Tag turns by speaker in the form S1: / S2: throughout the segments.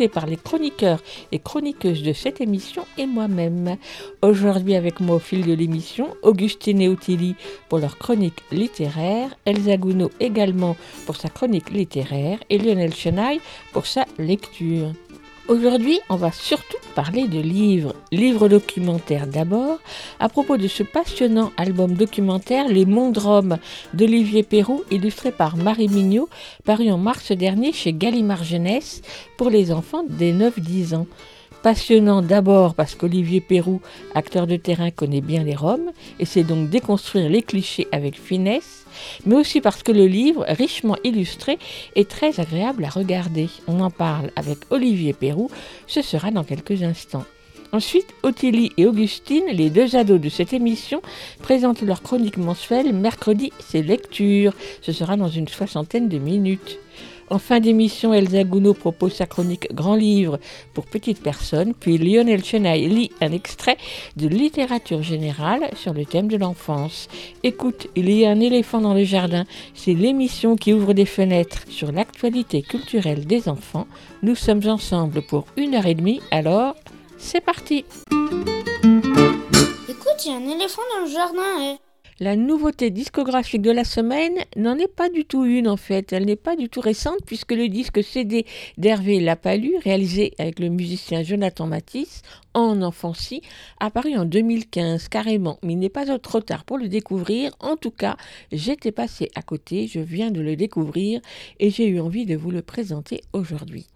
S1: par les chroniqueurs et chroniqueuses de cette émission et moi-même. Aujourd'hui avec moi au fil de l'émission, Augustine et Ottilie pour leur chronique littéraire, Elsa Gounod également pour sa chronique littéraire et Lionel Chenaille pour sa lecture. Aujourd'hui, on va surtout parler de livres, livres documentaires d'abord, à propos de ce passionnant album documentaire Les Mondes Roms d'Olivier Perroux, illustré par Marie Mignot, paru en mars dernier chez Gallimard Jeunesse pour les enfants des 9-10 ans. Passionnant d'abord parce qu'Olivier Perroux, acteur de terrain, connaît bien les Roms et sait donc déconstruire les clichés avec finesse, mais aussi parce que le livre, richement illustré, est très agréable à regarder. On en parle avec Olivier Perroux, ce sera dans quelques instants. Ensuite, Ottilie et Augustine, les deux ados de cette émission, présentent leur chronique mensuelle Mercredi, c'est lecture. Ce sera dans une soixantaine de minutes. En fin d'émission, Elsa Gounod propose sa chronique Grand Livre pour petites personnes, puis Lionel Chenaille lit un extrait de littérature générale sur le thème de l'enfance. Écoute, il y a un éléphant dans le jardin, c'est l'émission qui ouvre des fenêtres sur l'actualité culturelle des enfants. Nous sommes ensemble pour une heure et demie, alors c'est parti
S2: Écoute, il y a un éléphant dans le jardin. eh.
S1: La nouveauté discographique de la semaine n'en est pas du tout une en fait, elle n'est pas du tout récente puisque le disque CD d'Hervé Lapalu, réalisé avec le musicien Jonathan Matisse en enfancy, apparu en 2015 carrément, mais il n'est pas trop tard pour le découvrir. En tout cas, j'étais passé à côté, je viens de le découvrir et j'ai eu envie de vous le présenter aujourd'hui.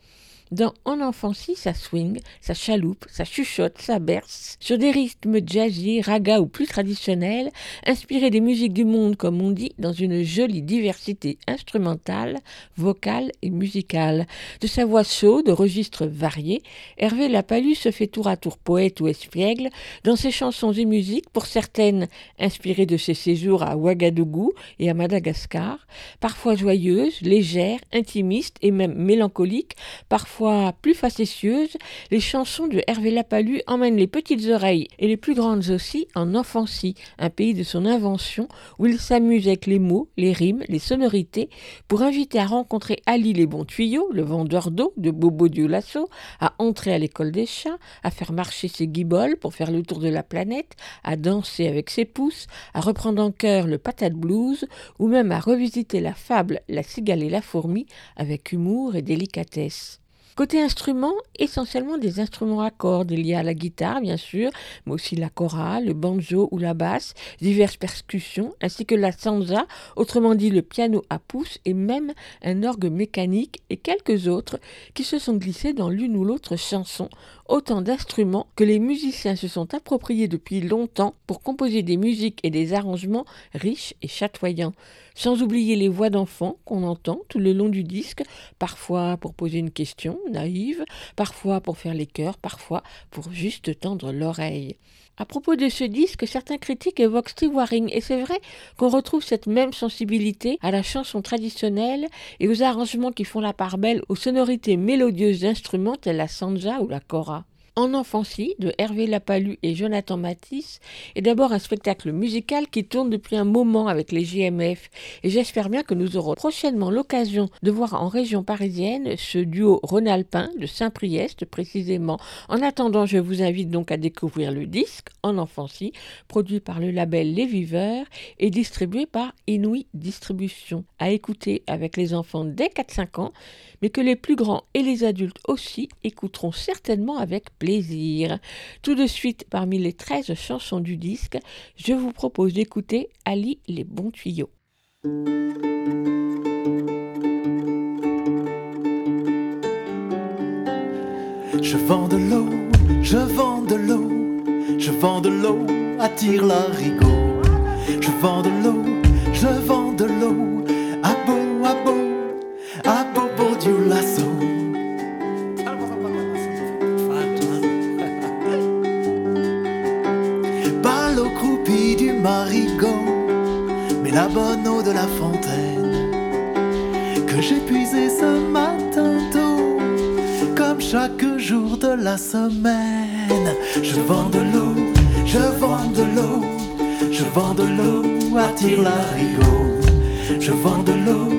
S1: Dans En enfancy, ça swing, ça chaloupe, ça chuchote, ça berce, sur des rythmes jazzy, raga ou plus traditionnels, inspirés des musiques du monde, comme on dit, dans une jolie diversité instrumentale, vocale et musicale. De sa voix chaude, aux registres variés, Hervé Lapalu se fait tour à tour poète ou espiègle dans ses chansons et musiques, pour certaines inspirées de ses séjours à Ouagadougou et à Madagascar, parfois joyeuses, légères, intimistes et même mélancoliques, parfois plus facétieuses, les chansons de Hervé Lapalu emmènent les petites oreilles et les plus grandes aussi en enfancy, un pays de son invention où il s'amuse avec les mots, les rimes, les sonorités pour inviter à rencontrer Ali les bons tuyaux, le vendeur d'eau de Bobo du Lasso, à entrer à l'école des chats, à faire marcher ses guiboles pour faire le tour de la planète, à danser avec ses pouces, à reprendre en chœur le patate blues ou même à revisiter la fable La cigale et la fourmi avec humour et délicatesse. Côté instruments, essentiellement des instruments à cordes. Y a la guitare, bien sûr, mais aussi la chorale, le banjo ou la basse, diverses percussions, ainsi que la sansa, autrement dit le piano à pouces, et même un orgue mécanique et quelques autres qui se sont glissés dans l'une ou l'autre chanson. Autant d'instruments que les musiciens se sont appropriés depuis longtemps pour composer des musiques et des arrangements riches et chatoyants. Sans oublier les voix d'enfants qu'on entend tout le long du disque, parfois pour poser une question naïve, parfois pour faire les chœurs, parfois pour juste tendre l'oreille. À propos de ce disque, certains critiques évoquent Steve Waring, et c'est vrai qu'on retrouve cette même sensibilité à la chanson traditionnelle et aux arrangements qui font la part belle aux sonorités mélodieuses d'instruments tels la sanja ou la kora. En enfancy de Hervé Lapalu et Jonathan Matisse est d'abord un spectacle musical qui tourne depuis un moment avec les JMF et j'espère bien que nous aurons prochainement l'occasion de voir en région parisienne ce duo rhône-alpin de Saint-Priest précisément. En attendant, je vous invite donc à découvrir le disque en enfancy produit par le label Les Viveurs et distribué par Inouï Distribution à écouter avec les enfants dès 4-5 ans mais que les plus grands et les adultes aussi écouteront certainement avec plaisir. Tout de suite, parmi les 13 chansons du disque, je vous propose d'écouter Ali les bons tuyaux.
S3: Je vends de l'eau, je vends de l'eau, vends de l'eau, attire l'arigot. Je vends de l'eau, je vends chaque jour de la semaine. Je vends de l'eau, je vends de l'eau, je vends de l'eau, attire l'arigot. Je vends de l'eau,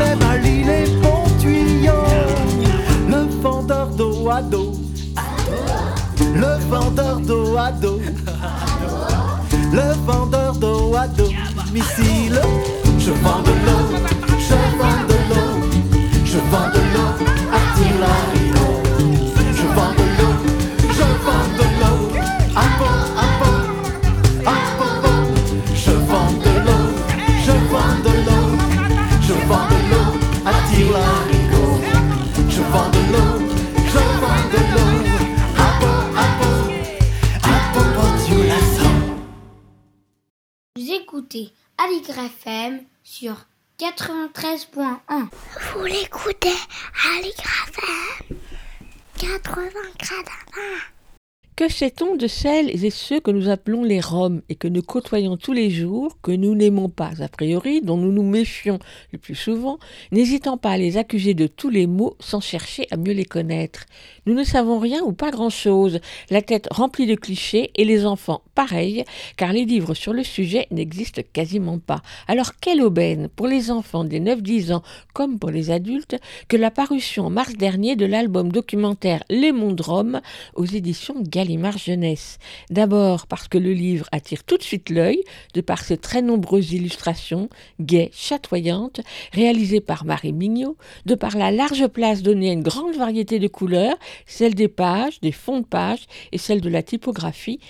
S3: Aime à bons tuyaux, le vendeur d'eau à dos. Le vendeur d'eau à dos. Le vendeur d'eau à domicile. Je vends de l'eau, je vends de l'eau, je vends de l'eau, attire
S2: Aligre FM sur 93.1.
S4: Vous l'écoutez à l'IGRAFM 80 gradins.
S1: Que sait-on de celles et ceux que nous appelons les Roms et que nous côtoyons tous les jours, que nous n'aimons pas a priori, dont nous nous méfions le plus souvent, n'hésitant pas à les accuser de tous les maux sans chercher à mieux les connaître? Nous ne savons rien ou pas grand-chose, la tête remplie de clichés et les enfants pareils, car les livres sur le sujet n'existent quasiment pas. Alors quelle aubaine pour les enfants des 9-10 ans comme pour les adultes que la parution en mars dernier de l'album documentaire Les Mondes Roms aux éditions Gallimard Jeunesse. D'abord parce que le livre attire tout de suite l'œil, de par ses très nombreuses illustrations, gaies, chatoyantes, réalisées par Marie Mignot, de par la large place donnée à une grande variété de couleurs, celle des pages, des fonds de pages et celle de la typographie,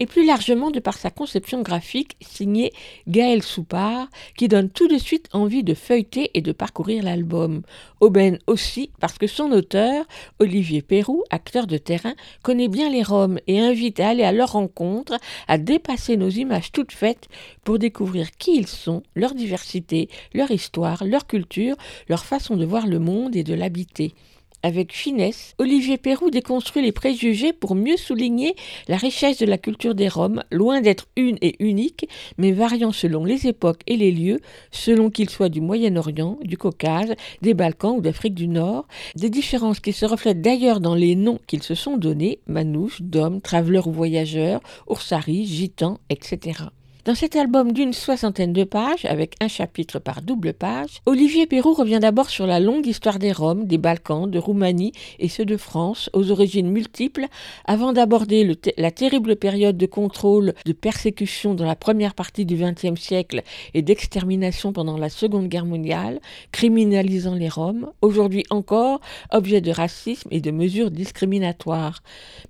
S1: et plus largement de par sa conception graphique signée Gaël Soupard, qui donne tout de suite envie de feuilleter et de parcourir l'album. Aubaine aussi parce que son auteur, Olivier Perrou, acteur de terrain, connaît bien les Roms et invite à aller à leur rencontre, à dépasser nos images toutes faites pour découvrir qui ils sont, leur diversité, leur histoire, leur culture, leur façon de voir le monde et de l'habiter. Avec finesse, Olivier Perrou déconstruit les préjugés pour mieux souligner la richesse de la culture des Roms, loin d'être une et unique, mais variant selon les époques et les lieux, selon qu'ils soient du Moyen-Orient, du Caucase, des Balkans ou d'Afrique du Nord, des différences qui se reflètent d'ailleurs dans les noms qu'ils se sont donnés, manouches, dom, travelers ou voyageurs, oursari, gitans, etc. Dans cet album d'une soixantaine de pages, avec un chapitre par double page, Olivier Perrault revient d'abord sur la longue histoire des Roms, des Balkans, de Roumanie et ceux de France, aux origines multiples, avant d'aborder la terrible période de contrôle, de persécution dans la première partie du XXe siècle et d'extermination pendant la Seconde Guerre mondiale, criminalisant les Roms, aujourd'hui encore objet de racisme et de mesures discriminatoires.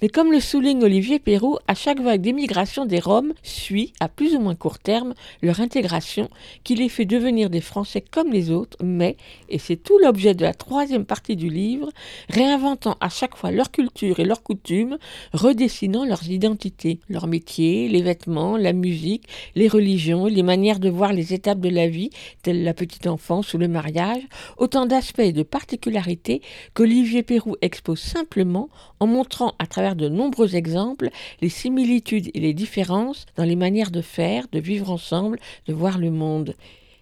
S1: Mais comme le souligne Olivier Perrault, à chaque vague d'émigration des Roms suit, à plus ou moins court terme leur intégration qui les fait devenir des Français comme les autres, mais, et c'est tout l'objet de la troisième partie du livre, réinventant à chaque fois leur culture et leurs coutumes, redessinant leurs identités, leurs métiers, les vêtements, la musique, les religions, les manières de voir les étapes de la vie, telles la petite enfance ou le mariage, autant d'aspects et de particularités qu'Olivier Perrou expose simplement en montrant à travers de nombreux exemples les similitudes et les différences dans les manières de faire de vivre ensemble, de voir le monde.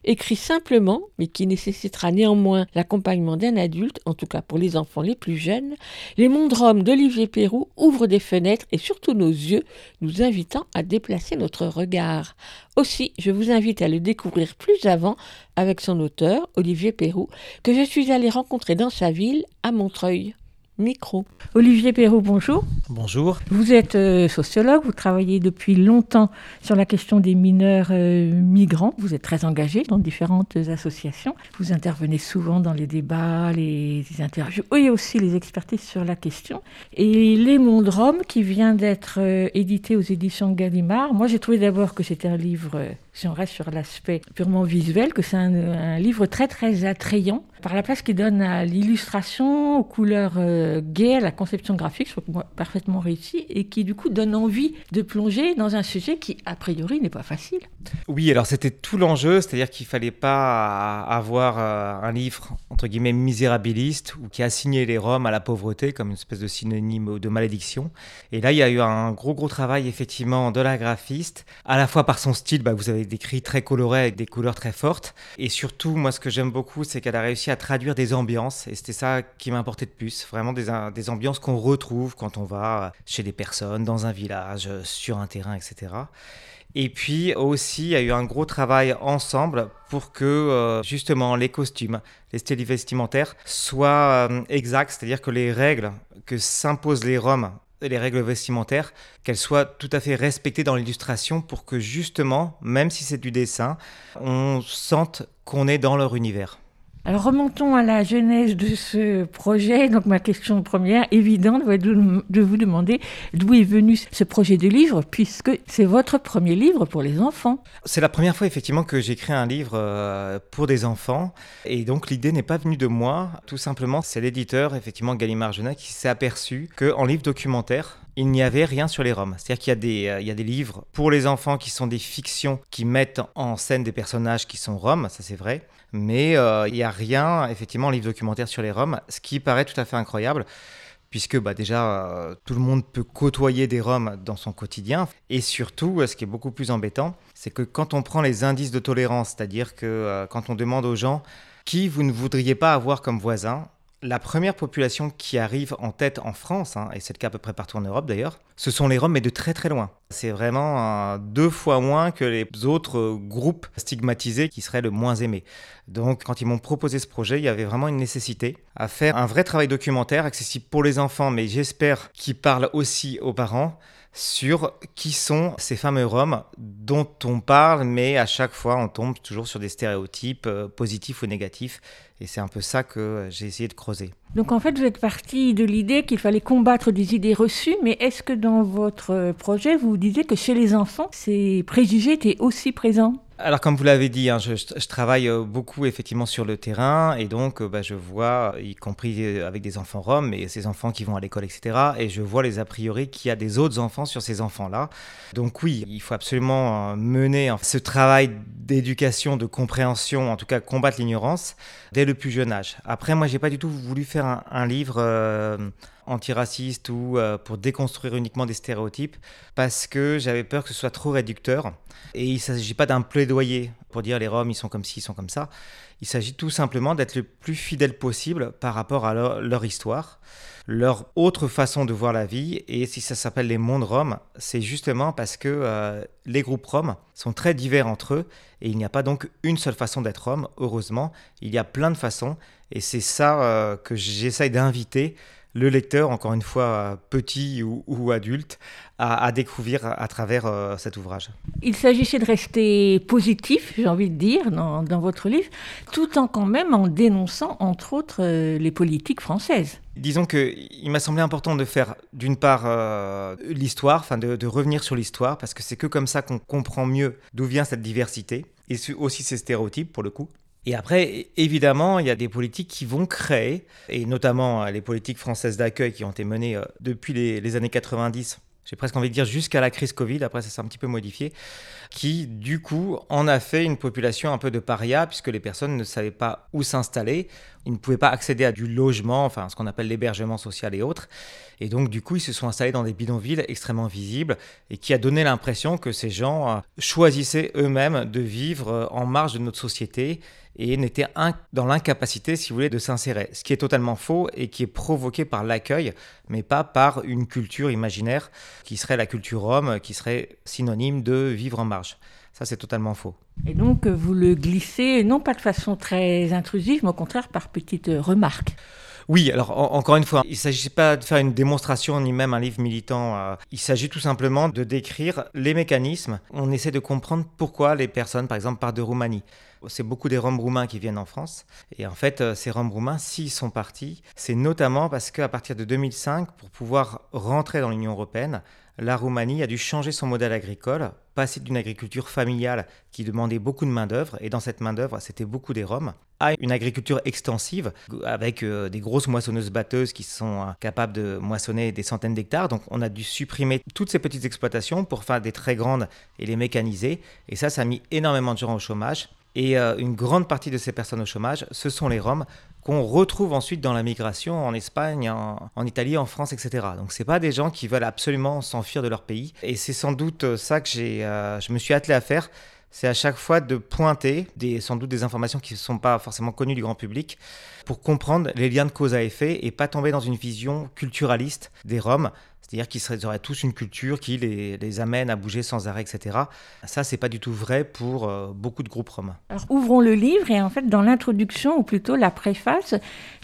S1: Écrit simplement, mais qui nécessitera néanmoins l'accompagnement d'un adulte, en tout cas pour les enfants les plus jeunes, Les mondes roms d'Olivier Perrou ouvrent des fenêtres et surtout nos yeux, nous invitant à déplacer notre regard. Aussi, je vous invite à le découvrir plus avant avec son auteur, Olivier Perrou, que je suis allé rencontrer dans sa ville, à Montreuil micro. Olivier Perrault, bonjour.
S5: Bonjour.
S1: Vous êtes euh, sociologue, vous travaillez depuis longtemps sur la question des mineurs euh, migrants. Vous êtes très engagé dans différentes associations. Vous intervenez souvent dans les débats, les, interviews et aussi les expertises sur la question. Et Les Mondes Roms, qui vient d'être euh, édité aux éditions Gallimard, moi j'ai trouvé d'abord que c'était un livre si on reste sur l'aspect purement visuel, que c'est un, livre très très attrayant par la place qu'il donne à l'illustration, aux couleurs euh, gaies, à la conception graphique, je trouve parfaitement réussi, et qui du coup donne envie de plonger dans un sujet qui a priori n'est pas facile.
S5: Oui, alors c'était tout l'enjeu, c'est-à-dire qu'il fallait pas avoir euh, un livre entre guillemets misérabiliste ou qui assignait les Roms à la pauvreté comme une espèce de synonyme de malédiction. Et là, il y a eu un gros gros travail effectivement de la graphiste, à la fois par son style, bah, vous avez des très colorés avec des couleurs très fortes. Et surtout, moi, ce que j'aime beaucoup, c'est qu'elle a réussi à traduire des ambiances. Et c'était ça qui m'importait de plus. Vraiment des, ambiances qu'on retrouve quand on va chez des personnes, dans un village, sur un terrain, etc. Et puis aussi, il y a eu un gros travail ensemble pour que euh, justement les costumes, les styles vestimentaires soient euh, exacts, c'est-à-dire que les règles que s'imposent les Roms les règles vestimentaires, qu'elles soient tout à fait respectées dans l'illustration pour que justement, même si c'est du dessin, on sente qu'on est dans leur univers.
S1: Alors remontons à la genèse de ce projet. Donc ma question première, évidente, va être de vous demander d'où est venu ce projet de livre, puisque c'est votre premier livre pour les enfants.
S5: C'est la première fois effectivement que j'écris un livre euh, pour des enfants, et donc l'idée n'est pas venue de moi. Tout simplement, c'est l'éditeur, effectivement Gallimard Genin, qui s'est aperçu qu'en livre documentaire, il n'y avait rien sur les Roms. C'est-à-dire qu'il euh, y a des livres pour les enfants qui sont des fictions qui mettent en scène des personnages qui sont Roms, ça c'est vrai. Mais euh, il n'y a rien, effectivement, en livre documentaire sur les Roms, ce qui paraît tout à fait incroyable puisque bah, déjà euh, tout le monde peut côtoyer des Roms dans son quotidien. Et surtout, ce qui est beaucoup plus embêtant, c'est que quand on prend les indices de tolérance, c'est-à-dire que quand on demande aux gens qui vous ne voudriez pas avoir comme voisin, la première population qui arrive en tête en France, hein, et c'est le cas à peu près partout en Europe d'ailleurs, ce sont les Roms, mais de très très loin. C'est vraiment deux fois moins que les autres groupes stigmatisés qui seraient le moins aimés. Donc quand ils m'ont proposé ce projet, il y avait vraiment une nécessité à faire un vrai travail documentaire accessible pour les enfants, mais j'espère qu'il parle aussi aux parents sur qui sont ces fameux Roms dont on parle, mais à chaque fois on tombe toujours sur des stéréotypes euh, positifs ou négatifs. Et c'est un peu ça que j'ai essayé de creuser.
S1: Donc en fait, vous êtes parti de l'idée qu'il fallait combattre des idées reçues, mais est-ce que dans votre projet, vous disiez que chez les enfants, ces préjugés étaient aussi présents?
S5: Alors comme vous l'avez dit, hein, je, travaille euh, beaucoup effectivement sur le terrain et donc euh, bah, je vois, y compris euh, avec des enfants roms et ces enfants qui vont à l'école, etc. Et je vois les a priori qu'il y a des autres enfants sur ces enfants-là. Donc oui, il faut absolument mener ce travail d'éducation, de compréhension, en tout cas combattre l'ignorance dès le plus jeune âge. Après, moi, j'ai pas du tout voulu faire un, livre euh, antiraciste ou euh, pour déconstruire uniquement des stéréotypes parce que j'avais peur que ce soit trop réducteur. Et il s'agit pas d'un plaidoyer pour dire les Roms, ils sont comme ci, ils sont comme ça. Il s'agit tout simplement d'être le plus fidèle possible par rapport à leur histoire, leur autre façon de voir la vie. Et si ça s'appelle les mondes Roms, c'est justement parce que euh, les groupes Roms sont très divers entre eux et il n'y a pas donc une seule façon d'être Rome, heureusement. Il y a plein de façons et c'est ça euh, que j'essaye d'inviter le lecteur, encore une fois euh, petit ou, adulte, à, découvrir à travers cet ouvrage.
S1: Il s'agissait de rester positif, j'ai envie de dire, dans, dans votre livre, tout en quand même en dénonçant, entre autres, les politiques françaises.
S5: Disons qu'il m'a semblé important de faire d'une part euh, l'histoire, enfin de, revenir sur l'histoire, parce que c'est que comme ça qu'on comprend mieux d'où vient cette diversité, et aussi ces stéréotypes pour le coup. Et après, évidemment, il y a des politiques qui vont créer, et notamment euh, les politiques françaises d'accueil qui ont été menées euh, depuis les, les années 90, j'ai presque envie de dire jusqu'à la crise Covid, après ça s'est un petit peu modifié, qui du coup en a fait une population un peu de paria, puisque les personnes ne savaient pas où s'installer, ils ne pouvaient pas accéder à du logement, enfin ce qu'on appelle l'hébergement social et autres. Et donc du coup ils se sont installés dans des bidonvilles extrêmement visibles, et qui a donné l'impression que ces gens euh, choisissaient eux-mêmes de vivre euh, en marge de notre société et n'étaient dans l'incapacité, si vous voulez, de s'insérer. Ce qui est totalement faux et qui est provoqué par l'accueil, mais pas par une culture imaginaire qui serait la culture rome, qui serait synonyme de vivre en marge. Ça, c'est totalement faux.
S1: Et donc, vous le glissez, non pas de façon très intrusive, mais au contraire par petites remarques.
S5: Oui, alors en- encore une fois, il ne s'agit pas de faire une démonstration ni même un livre militant. euh, il s'agit tout simplement de décrire les mécanismes. On essaie de comprendre pourquoi les personnes, par exemple, partent de Roumanie. C'est beaucoup des Roms roumains qui viennent en France. Et en fait, euh, ces Roms roumains, s'ils sont partis, c'est notamment parce qu'à partir de 2005, pour pouvoir rentrer dans l'Union européenne, la Roumanie a dû changer son modèle agricole, passer d'une agriculture familiale qui demandait beaucoup de main-d'œuvre, et dans cette main-d'œuvre, c'était beaucoup des Roms, à une agriculture extensive, avec euh, des grosses moissonneuses-batteuses qui sont euh, capables de moissonner des centaines d'hectares. Donc on a dû supprimer toutes ces petites exploitations pour faire des très grandes et les mécaniser. Et ça, ça a mis énormément de gens au chômage. Et euh, une grande partie de ces personnes au chômage, ce sont les Roms qu'on retrouve ensuite dans la migration en Espagne, en, Italie, en France, etc. Donc c'est pas des gens qui veulent absolument s'enfuir de leur pays. Et c'est sans doute euh, ça que j'ai, euh, je me suis attelé à faire. C'est à chaque fois de pointer sans doute des informations qui ne sont pas forcément connues du grand public pour comprendre les liens de cause à effet et pas tomber dans une vision culturaliste des Roms. C'est-à-dire qu'ils auraient tous une culture qui les, amène à bouger sans arrêt, etc. Ça, c'est pas du tout vrai pour euh, beaucoup de groupes roms.
S1: Alors, ouvrons le livre et en fait, dans l'introduction, ou plutôt la préface,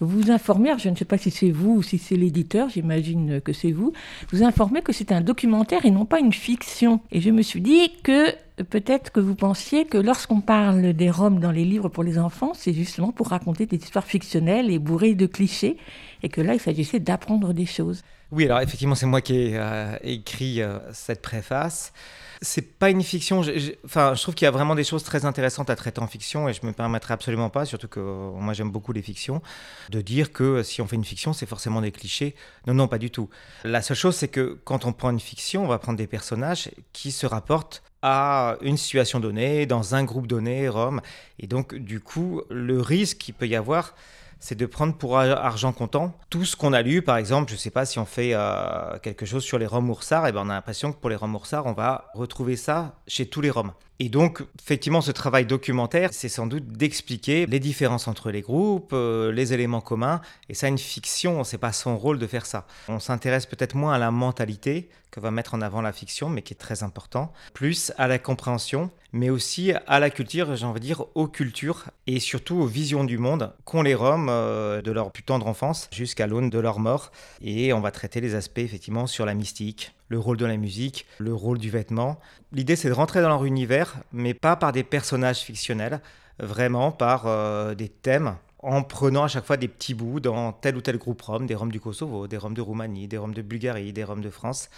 S1: vous informez, je ne sais pas si c'est vous ou si c'est l'éditeur, j'imagine que c'est vous, vous informez que c'est un documentaire et non pas une fiction. Et je me suis dit que peut-être que vous pensiez que lorsqu'on parle des Roms dans les livres pour les enfants, c'est justement pour raconter des histoires fictionnelles et bourrées de clichés, et que là, il s'agissait d'apprendre des choses.
S5: Oui, alors effectivement, c'est moi qui ai euh, écrit euh, cette préface. C'est pas une fiction. Enfin, je trouve qu'il y a vraiment des choses très intéressantes à traiter en fiction et je me permettrai absolument pas, surtout que euh, moi j'aime beaucoup les fictions, de dire que si on fait une fiction, c'est forcément des clichés. Non, non, pas du tout. La seule chose, c'est que quand on prend une fiction, on va prendre des personnages qui se rapportent à une situation donnée, dans un groupe donné, Rome. Et donc, du coup, le risque qu'il peut y avoir, c'est de prendre pour ar- argent comptant tout ce qu'on a lu. Par exemple, je ne sais pas si on fait euh, quelque chose sur les Roms oursards, et ben on a l'impression que pour les Roms oursards, on va retrouver ça chez tous les Roms. Et donc, effectivement, ce travail documentaire, c'est sans doute d'expliquer les différences entre les groupes, euh, les éléments communs. Et ça, une fiction, c'est pas son rôle de faire ça. On s'intéresse peut-être moins à la mentalité que va mettre en avant la fiction, mais qui est très important, plus à la compréhension, mais aussi à la culture, j'ai envie de dire aux cultures et surtout aux visions du monde qu'ont les Roms euh, de leur plus tendre enfance jusqu'à l'aune de leur mort. Et on va traiter les aspects effectivement sur la mystique, le rôle de la musique, le rôle du vêtement. L'idée c'est de rentrer dans leur univers, mais pas par des personnages fictionnels, vraiment par euh, des thèmes en prenant à chaque fois des petits bouts dans tel ou tel groupe Rom, des Roms du Kosovo, des Roms de Roumanie, des Roms de Bulgarie, des Roms de France,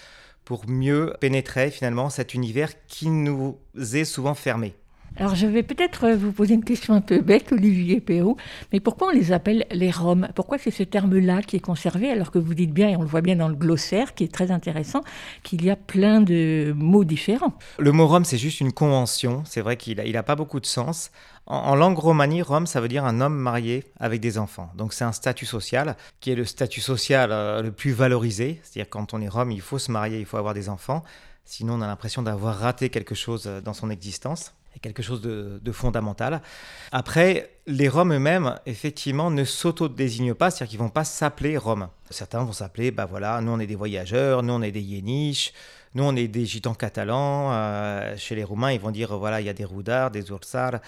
S5: pour mieux pénétrer finalement cet univers qui nous est souvent fermé.
S6: Alors je vais peut-être vous poser une question un peu bête, Olivier Perrault, mais pourquoi on les appelle les Roms? Pourquoi c'est ce terme-là qui est conservé alors que vous dites bien, et on le voit bien dans le glossaire qui est très intéressant, qu'il y a plein de mots différents?
S5: Le mot Rom, c'est juste une convention, c'est vrai qu'il n'a pas beaucoup de sens. En, langue romanie, Rom, ça veut dire un homme marié avec des enfants. Donc c'est un statut social qui est le statut social euh, le plus valorisé, c'est-à-dire quand on est Rom, il faut se marier, il faut avoir des enfants, sinon on a l'impression d'avoir raté quelque chose euh, dans son existence quelque chose de, fondamental. Après, les Roms eux-mêmes, effectivement, ne s'auto-désignent pas, c'est-à-dire qu'ils ne vont pas s'appeler Roms. Certains vont s'appeler, bah voilà, nous on est des voyageurs, nous on est des Yéniches, nous on est des gitans catalans. Euh, chez les Roumains, ils vont dire, voilà, il y a des Roudars, des Ursars,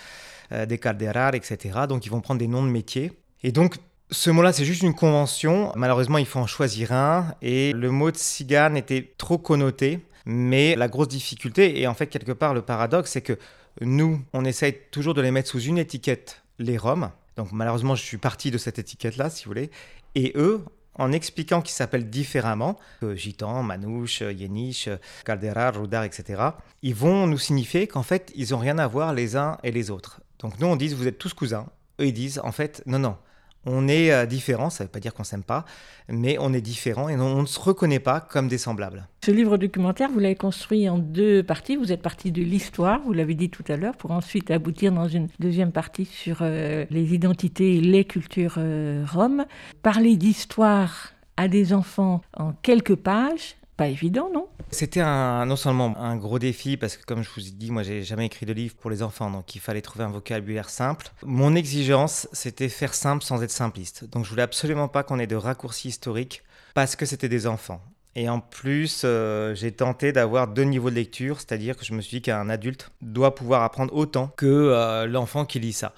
S5: euh, des Calderar, etc. Donc ils vont prendre des noms de métiers. Et donc, ce mot-là, c'est juste une convention. Malheureusement, il faut en choisir un. Et le mot de cigane était trop connoté. Mais la grosse difficulté, et en fait, quelque part, le paradoxe, c'est que nous, on essaye toujours de les mettre sous une étiquette, les Roms. Donc malheureusement, je suis parti de cette étiquette-là, si vous voulez. Et eux, en expliquant qu'ils s'appellent différemment, euh, Gitan, Manouche, Yéniche, Caldera, Roudar, etc., ils vont nous signifier qu'en fait, ils n'ont rien à voir les uns et les autres. Donc nous, on dit, vous êtes tous cousins. Eux, ils disent, en fait, non, non, on est euh, différents, ça ne veut pas dire qu'on s'aime pas, mais on est différents et on ne se reconnaît pas comme des semblables.
S6: Ce livre documentaire, vous l'avez construit en deux parties. Vous êtes parti de l'histoire, vous l'avez dit tout à l'heure, pour ensuite aboutir dans une deuxième partie sur euh, les identités et les cultures euh, roms. Parler d'histoire à des enfants en quelques pages, pas évident, non?
S5: C'était non seulement un gros défi, parce que comme je vous ai dit, moi j'ai jamais écrit de livre pour les enfants, donc il fallait trouver un vocabulaire simple. Mon exigence, c'était faire simple sans être simpliste. Donc je voulais absolument pas qu'on ait de raccourcis historiques, parce que c'était des enfants. Et en plus, euh, j'ai tenté d'avoir deux niveaux de lecture, c'est-à-dire que je me suis dit qu'un adulte doit pouvoir apprendre autant que euh, l'enfant qui lit ça.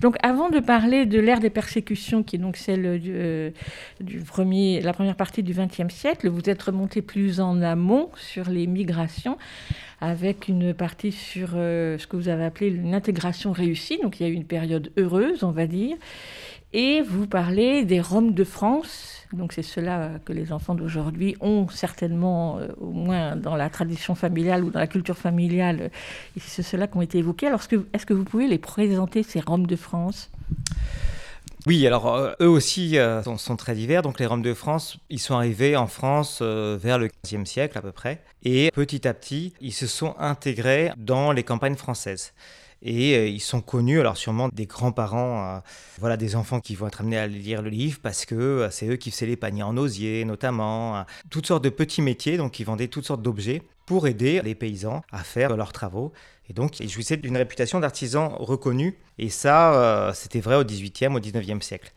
S6: Donc, avant de parler de l'ère des persécutions, qui est donc celle du, euh, du premier, la première partie du XXe siècle, vous êtes remonté plus en amont sur les migrations, avec une partie sur euh, ce que vous avez appelé une intégration réussie. Donc, il y a eu une période heureuse, on va dire. Et vous parlez des Roms de France. Donc c'est cela que les enfants d'aujourd'hui ont certainement, euh, au moins dans la tradition familiale ou dans la culture familiale, euh, c'est cela qui ont été évoqués. Alors est-ce que vous pouvez les présenter, ces Roms de France?
S5: Oui, alors euh, eux aussi euh, sont, très divers. Donc les Roms de France, ils sont arrivés en France euh, vers le 15e siècle à peu près. Et petit à petit, ils se sont intégrés dans les campagnes françaises. Et euh, ils sont connus, alors sûrement des grands-parents, euh, voilà, des enfants qui vont être amenés à lire le livre parce que euh, c'est eux qui faisaient les paniers en osier notamment, toutes sortes de petits métiers, donc ils vendaient toutes sortes d'objets pour aider les paysans à faire leurs travaux. Et donc, ils jouissaient d'une réputation d'artisans reconnus. Et ça, c'était vrai au 18e, au 19e siècle.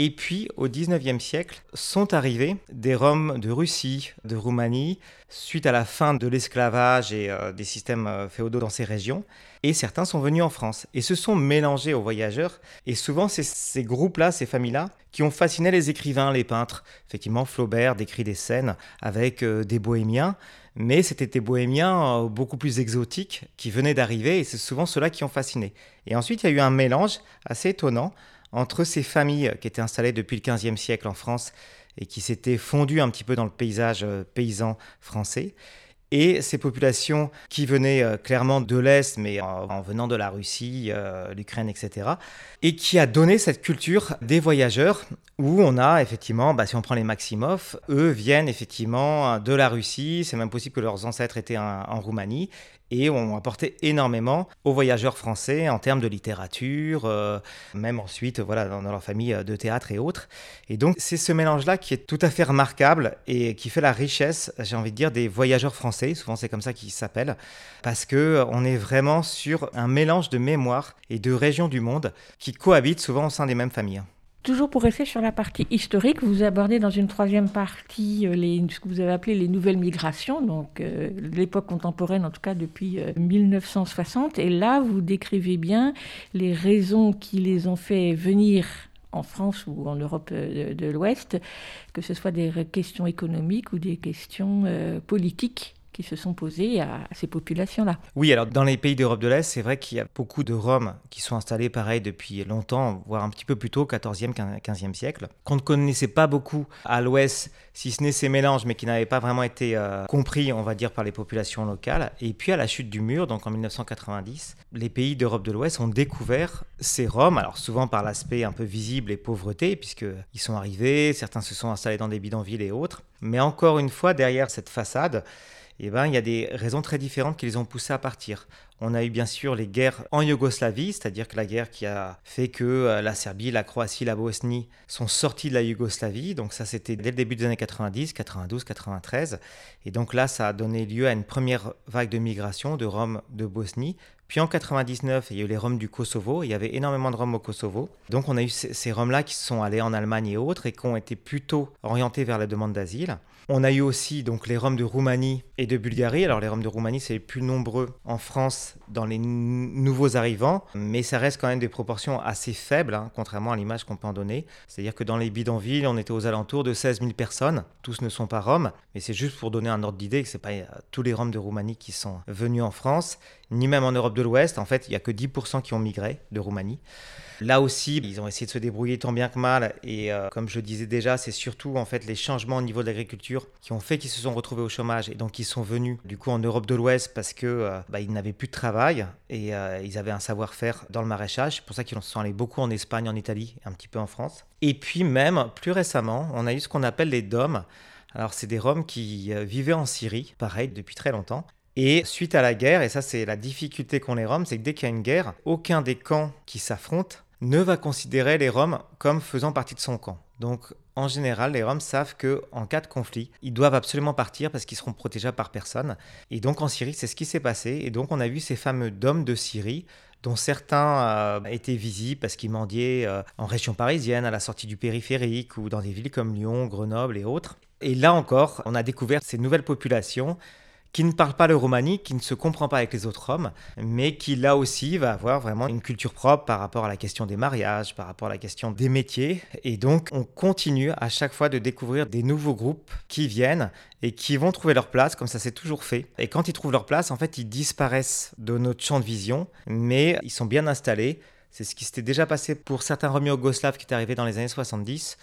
S5: Et puis, au XIXe siècle, sont arrivés des Roms de Russie, de Roumanie, suite à la fin de l'esclavage et euh, des systèmes euh, féodaux dans ces régions. Et certains sont venus en France et se sont mélangés aux voyageurs. Et souvent, c'est ces groupes-là, ces familles-là, qui ont fasciné les écrivains, les peintres. Effectivement, Flaubert décrit des scènes avec euh, des bohémiens, mais c'était des bohémiens beaucoup plus exotiques qui venaient d'arriver et c'est souvent ceux-là qui ont fasciné. Et ensuite, il y a eu un mélange assez étonnant entre ces familles qui étaient installées depuis le XVe siècle en France et qui s'étaient fondues un petit peu dans le paysage euh, paysan français, et ces populations qui venaient euh, clairement de l'Est, mais en, en, venant de la Russie, euh, l'Ukraine, etc., et qui a donné cette culture des voyageurs, où on a effectivement, bah, si on prend les Maximov, eux viennent effectivement de la Russie, c'est même possible que leurs ancêtres étaient en, en Roumanie, et ont apporté énormément aux voyageurs français en termes de littérature, euh, même ensuite voilà, dans, dans, leur famille de théâtre et autres. Et donc c'est ce mélange-là qui est tout à fait remarquable et qui fait la richesse, j'ai envie de dire, des voyageurs français, souvent c'est comme ça qu'ils s'appellent, parce qu'on est vraiment sur un mélange de mémoire et de régions du monde qui cohabitent souvent au sein des mêmes familles.
S6: Toujours pour rester sur la partie historique, vous abordez dans une troisième partie euh, ce que vous avez appelé les nouvelles migrations, donc euh, l'époque contemporaine en tout cas depuis euh, 1960. Et là, vous décrivez bien les raisons qui les ont fait venir en France ou en Europe de, l'Ouest, que ce soit des questions économiques ou des questions euh, politiques
S1: se sont posés à ces populations-là.
S5: Oui, alors dans les pays d'Europe de l'Est, c'est vrai qu'il y a beaucoup de Roms qui sont installés pareil depuis longtemps, voire un petit peu plus tôt, 14e, 15e siècle, qu'on ne connaissait pas beaucoup à l'Ouest, si ce n'est ces mélanges, mais qui n'avaient pas vraiment été euh, compris, on va dire, par les populations locales. Et puis à la chute du mur, donc en 1990, les pays d'Europe de l'Ouest ont découvert ces Roms, alors souvent par l'aspect un peu visible et pauvreté, puisqu'ils sont arrivés, certains se sont installés dans des bidonvilles et autres. Mais encore une fois, derrière cette façade, eh ben, il y a des raisons très différentes qui les ont poussés à partir. On a eu bien sûr les guerres en Yougoslavie, c'est-à-dire que la guerre qui a fait que euh, la Serbie, la Croatie, la Bosnie sont sortis de la Yougoslavie. Donc ça, c'était dès le début des années 90, 92, 93. Et donc là, ça a donné lieu à une première vague de migration de Roms de Bosnie. Puis en 99, il y a eu les Roms du Kosovo. Il y avait énormément de Roms au Kosovo. Donc on a eu ces Roms-là qui sont allés en Allemagne et autres et qui ont été plutôt orientés vers la demande d'asile. On a eu aussi donc les Roms de Roumanie et de Bulgarie. Alors les Roms de Roumanie, c'est les plus nombreux en France dans les nouveaux arrivants, mais ça reste quand même des proportions assez faibles, hein, contrairement à l'image qu'on peut en donner. C'est-à-dire que dans les bidonvilles, on était aux alentours de 16 000 personnes. Tous ne sont pas Roms, mais c'est juste pour donner un ordre d'idée que ce n'est pas euh, tous les Roms de Roumanie qui sont venus en France, ni même en Europe de l'Ouest. En fait, il n'y a que 10% qui ont migré de Roumanie. Là aussi, ils ont essayé de se débrouiller tant bien que mal. Et euh, comme je disais déjà, c'est surtout en fait les changements au niveau de l'agriculture qui ont fait qu'ils se sont retrouvés au chômage et donc ils sont venus du coup en Europe de l'Ouest parce que euh, bah, ils n'avaient plus de travail et euh, ils avaient un savoir-faire dans le maraîchage. C'est pour ça qu'ils sont allés beaucoup en Espagne, en Italie, un petit peu en France. Et puis même plus récemment, on a eu ce qu'on appelle les DOM. Alors c'est des Roms qui vivaient en Syrie, pareil, depuis très longtemps. Et suite à la guerre, et ça c'est la difficulté qu'ont les Roms, c'est que dès qu'il y a une guerre, aucun des camps qui s'affrontent ne va considérer les Roms comme faisant partie de son camp. Donc en général, les Roms savent que en cas de conflit, ils doivent absolument partir parce qu'ils seront protégés par personne. Et donc en Syrie, c'est ce qui s'est passé. Et donc on a vu ces fameux dômes de Syrie dont certains euh, étaient visibles parce qu'ils mendiaient euh, en région parisienne, à la sortie du périphérique ou dans des villes comme Lyon, Grenoble et autres. Et là encore, on a découvert ces nouvelles populations qui ne parle pas le romani, qui ne se comprend pas avec les autres hommes, mais qui là aussi va avoir vraiment une culture propre par rapport à la question des mariages, par rapport à la question des métiers. Et donc on continue à chaque fois de découvrir des nouveaux groupes qui viennent et qui vont trouver leur place, comme ça c'est toujours fait. Et quand ils trouvent leur place, en fait, ils disparaissent de notre champ de vision, mais ils sont bien installés. C'est ce qui s'était déjà passé pour certains Roms yougoslaves qui étaient arrivés dans les années 70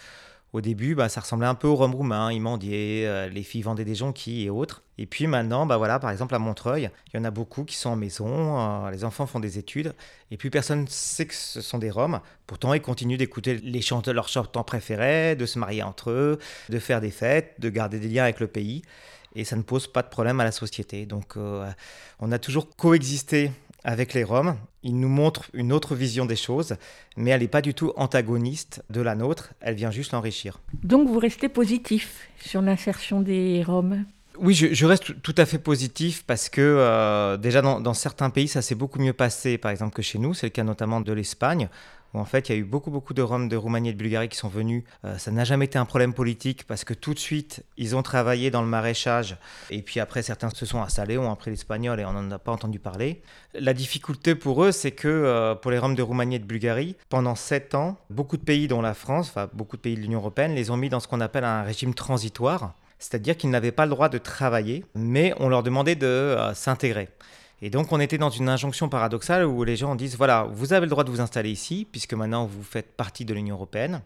S5: au début, bah, ça ressemblait un peu au rhum roumain, ils mendiaient, euh, les filles vendaient des jonquilles et autres. Et puis maintenant, bah voilà, par exemple à Montreuil, il y en a beaucoup qui sont en maison, euh, les enfants font des études, et puis personne ne sait que ce sont des Roms. Pourtant, ils continuent d'écouter les chanteurs, leurs chanteurs préférés, de se marier entre eux, de faire des fêtes, de garder des liens avec le pays. Et ça ne pose pas de problème à la société. Donc euh, on a toujours coexisté avec les Roms. Il nous montre une autre vision des choses, mais elle n'est pas du tout antagoniste de la nôtre, elle vient juste l'enrichir.
S1: Donc vous restez positif sur l'insertion des Roms?
S5: Oui, je, reste tout à fait positif parce que euh, déjà dans, dans, certains pays, ça s'est beaucoup mieux passé, par exemple, que chez nous. C'est le cas notamment de l'Espagne en fait il y a eu beaucoup, beaucoup de Roms de Roumanie et de Bulgarie qui sont venus. Euh, ça n'a jamais été un problème politique parce que tout de suite, ils ont travaillé dans le maraîchage et puis après, certains se sont installés, ont appris l'espagnol et on n'en a pas entendu parler. La difficulté pour eux, c'est que euh, pour les Roms de Roumanie et de Bulgarie, pendant sept ans, beaucoup de pays, dont la France, enfin beaucoup de pays de l'Union européenne, les ont mis dans ce qu'on appelle un régime transitoire. C'est-à-dire qu'ils n'avaient pas le droit de travailler, mais on leur demandait de euh, s'intégrer. Et donc on était dans une injonction paradoxale où les gens disent, voilà, vous avez le droit de vous installer ici, puisque maintenant vous faites partie de l'Union européenne,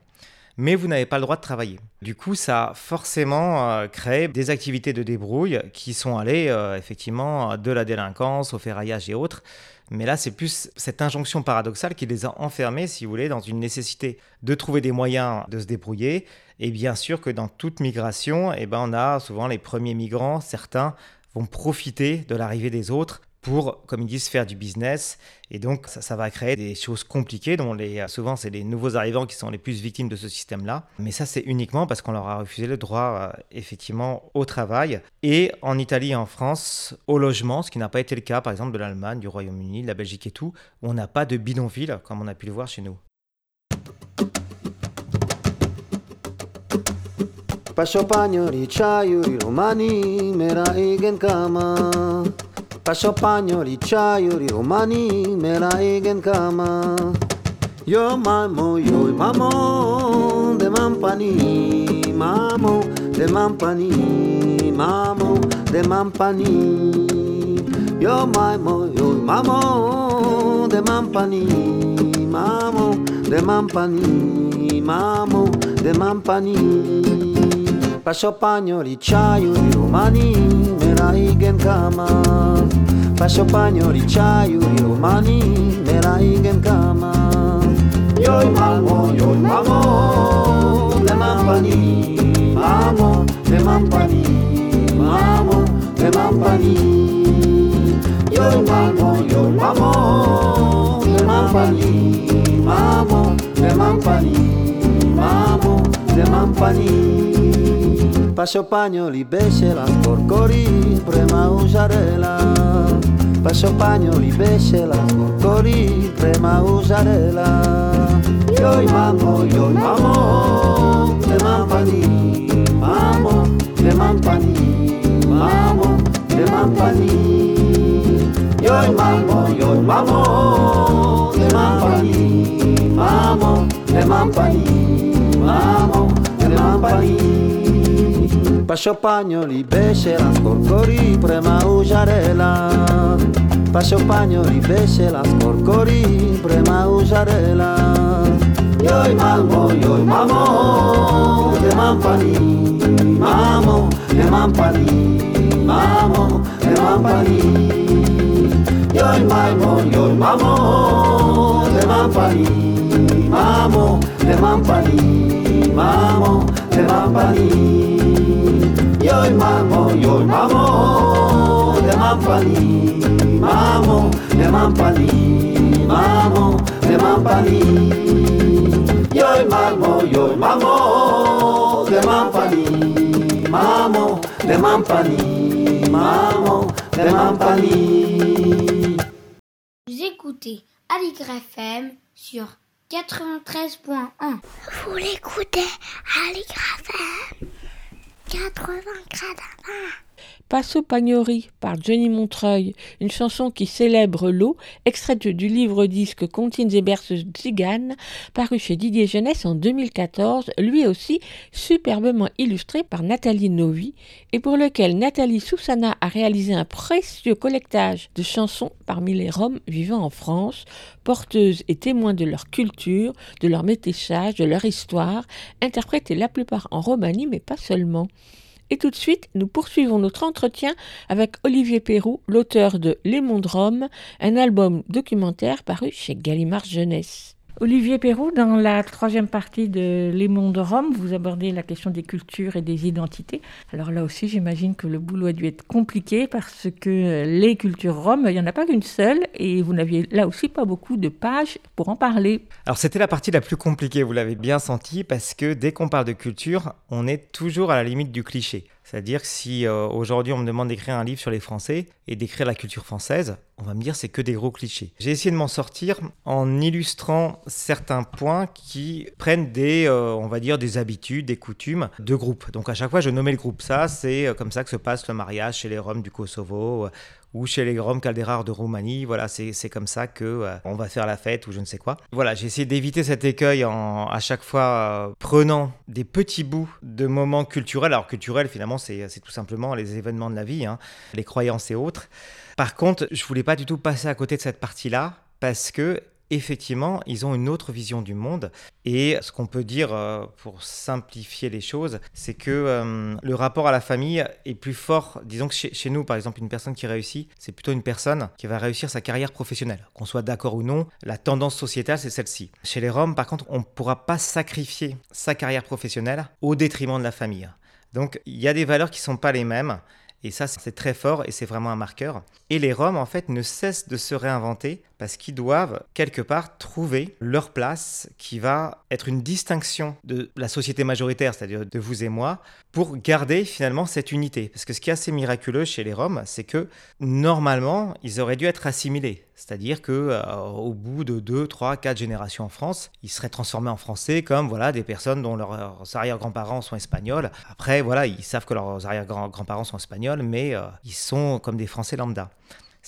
S5: mais vous n'avez pas le droit de travailler. Du coup, ça a forcément euh, créé des activités de débrouille qui sont allées euh, effectivement de la délinquance au ferraillage et autres. Mais là, c'est plus cette injonction paradoxale qui les a enfermés, si vous voulez, dans une nécessité de trouver des moyens de se débrouiller. Et bien sûr que dans toute migration, eh ben, on a souvent les premiers migrants, certains vont profiter de l'arrivée des autres pour, comme ils disent, faire du business. Et donc, ça, va créer des choses compliquées, dont les, souvent, c'est les nouveaux arrivants qui sont les plus victimes de ce système-là. Mais ça, c'est uniquement parce qu'on leur a refusé le droit, euh, effectivement, au travail. Et en Italie et en France, au logement, ce qui n'a pas été le cas, par exemple, de l'Allemagne, du Royaume-Uni, de la Belgique et tout, où on n'a pas de bidonville, comme on a pu le voir chez nous.
S7: Pasho pagnoli ciaiuri romani me la egen kama Yo mamo yo mamo de mampani mamo de mampani mamo de mampani. Yo maimo, yo mamo, de mampani, mamo, de mampani, mamo, de mampani. Passo pagno ricciaio di romani, me la igen kama. Passo pagno ricciaio di romani, me la igen kama. Yo mamo, yo mamo, de mampani, mamo, de mampani, mamo, de mampani. Yo mamo, yo mamo, de mampani, mamo, de mampani, mamo, de mampani. Passo pagnoli, besce la scorcori, prema usarela. Passo pagnoli, besce la scorcori, prema usarela. Yo mamo, yo mamo, de mampani, mamo, de mampani, mamo, de mampani. Yo mamo, yo mamo, de mampani, mamo, de mampani, mamo, de mampani. Passo pagnoli, besce la scorcori, prema usarela. Passo pagnoli, besce la scorcori, prema usarela. Yo mamo, yo mamo, de mampani, mamo, de mampani, mamo, de mampani. Yo mamo, yo mamo, de mampani, mamo, de mampani, mamo, de mampani. Yo mamo, yo mamo, mampani, mamo, de mampani, mamo, de mampani. Yo mamo, yo mamo, de mampani, mamo, mampani, mamo, de mampani.
S2: Vous écoutez Aligre FM sur 93.1.
S4: Vous l'écoutez à l'IGRAFM 80 grades
S1: Passo Pagnori par Johnny Montreuil, une chanson qui célèbre l'eau, extraite du livre-disque Comptines et berceuses tziganes, paru chez Didier Jeunesse en 2014, lui aussi superbement illustré par Nathalie Novi, et pour lequel Nathalie Soussana a réalisé un précieux collectage de chansons parmi les Roms vivant en France, porteuses et témoins de leur culture, de leur métissage, de leur histoire, interprétées la plupart en romanie, mais pas seulement. Et tout de suite, nous poursuivons notre entretien avec Olivier Perroux, l'auteur de Les Mondes Roms, un album documentaire paru chez Gallimard Jeunesse. Olivier Perroux, dans la troisième partie de Les Mondes Roms, vous abordez la question des cultures et des identités. Alors là aussi, j'imagine que le boulot a dû être compliqué parce que les cultures roms, il n'y en a pas qu'une seule et vous n'aviez là aussi pas beaucoup de pages pour en parler.
S5: Alors c'était la partie la plus compliquée, vous l'avez bien senti, parce que dès qu'on parle de culture, on est toujours à la limite du cliché. C'est-à-dire que si euh, aujourd'hui on me demande d'écrire un livre sur les Français et d'écrire la culture française, on va me dire c'est que des gros clichés. J'ai essayé de m'en sortir en illustrant certains points qui prennent des, euh, on va dire, des habitudes, des coutumes de groupe. Donc à chaque fois je nommais le groupe. Ça, c'est euh, comme ça que se passe le mariage chez les Roms du Kosovo ou chez les Roms Caldérars de Roumanie. Voilà, c'est comme ça que euh, on va faire la fête ou je ne sais quoi. Voilà, j'ai essayé d'éviter cet écueil en à chaque fois euh, prenant des petits bouts de moments culturels. Alors culturels, finalement, c'est c'est tout simplement les événements de la vie, hein, les croyances et autres. Par contre, je voulais pas du tout passer à côté de cette partie-là parce que effectivement, ils ont une autre vision du monde. Et ce qu'on peut dire, euh, pour simplifier les choses, c'est que euh, le rapport à la famille est plus fort. Disons que chez, chez nous, par exemple, une personne qui réussit, c'est plutôt une personne qui va réussir sa carrière professionnelle. Qu'on soit d'accord ou non, la tendance sociétale, c'est celle-ci. Chez les Roms, par contre, on ne pourra pas sacrifier sa carrière professionnelle au détriment de la famille. Donc, il y a des valeurs qui ne sont pas les mêmes. Et ça, c'est très fort et c'est vraiment un marqueur. Et les Roms, en fait, ne cessent de se réinventer parce qu'ils doivent, quelque part, trouver leur place qui va être une distinction de la société majoritaire, c'est-à-dire de vous et moi, pour garder finalement cette unité. Parce que ce qui est assez miraculeux chez les Roms, c'est que normalement, ils auraient dû être assimilés. C'est-à-dire que euh, au bout de 2, 3, 4 générations en France, ils seraient transformés en français comme voilà des personnes dont leurs arrière-grands-parents sont espagnols. Après voilà, ils savent que leurs arrière-grands-parents sont espagnols, mais euh, ils sont comme des Français lambda.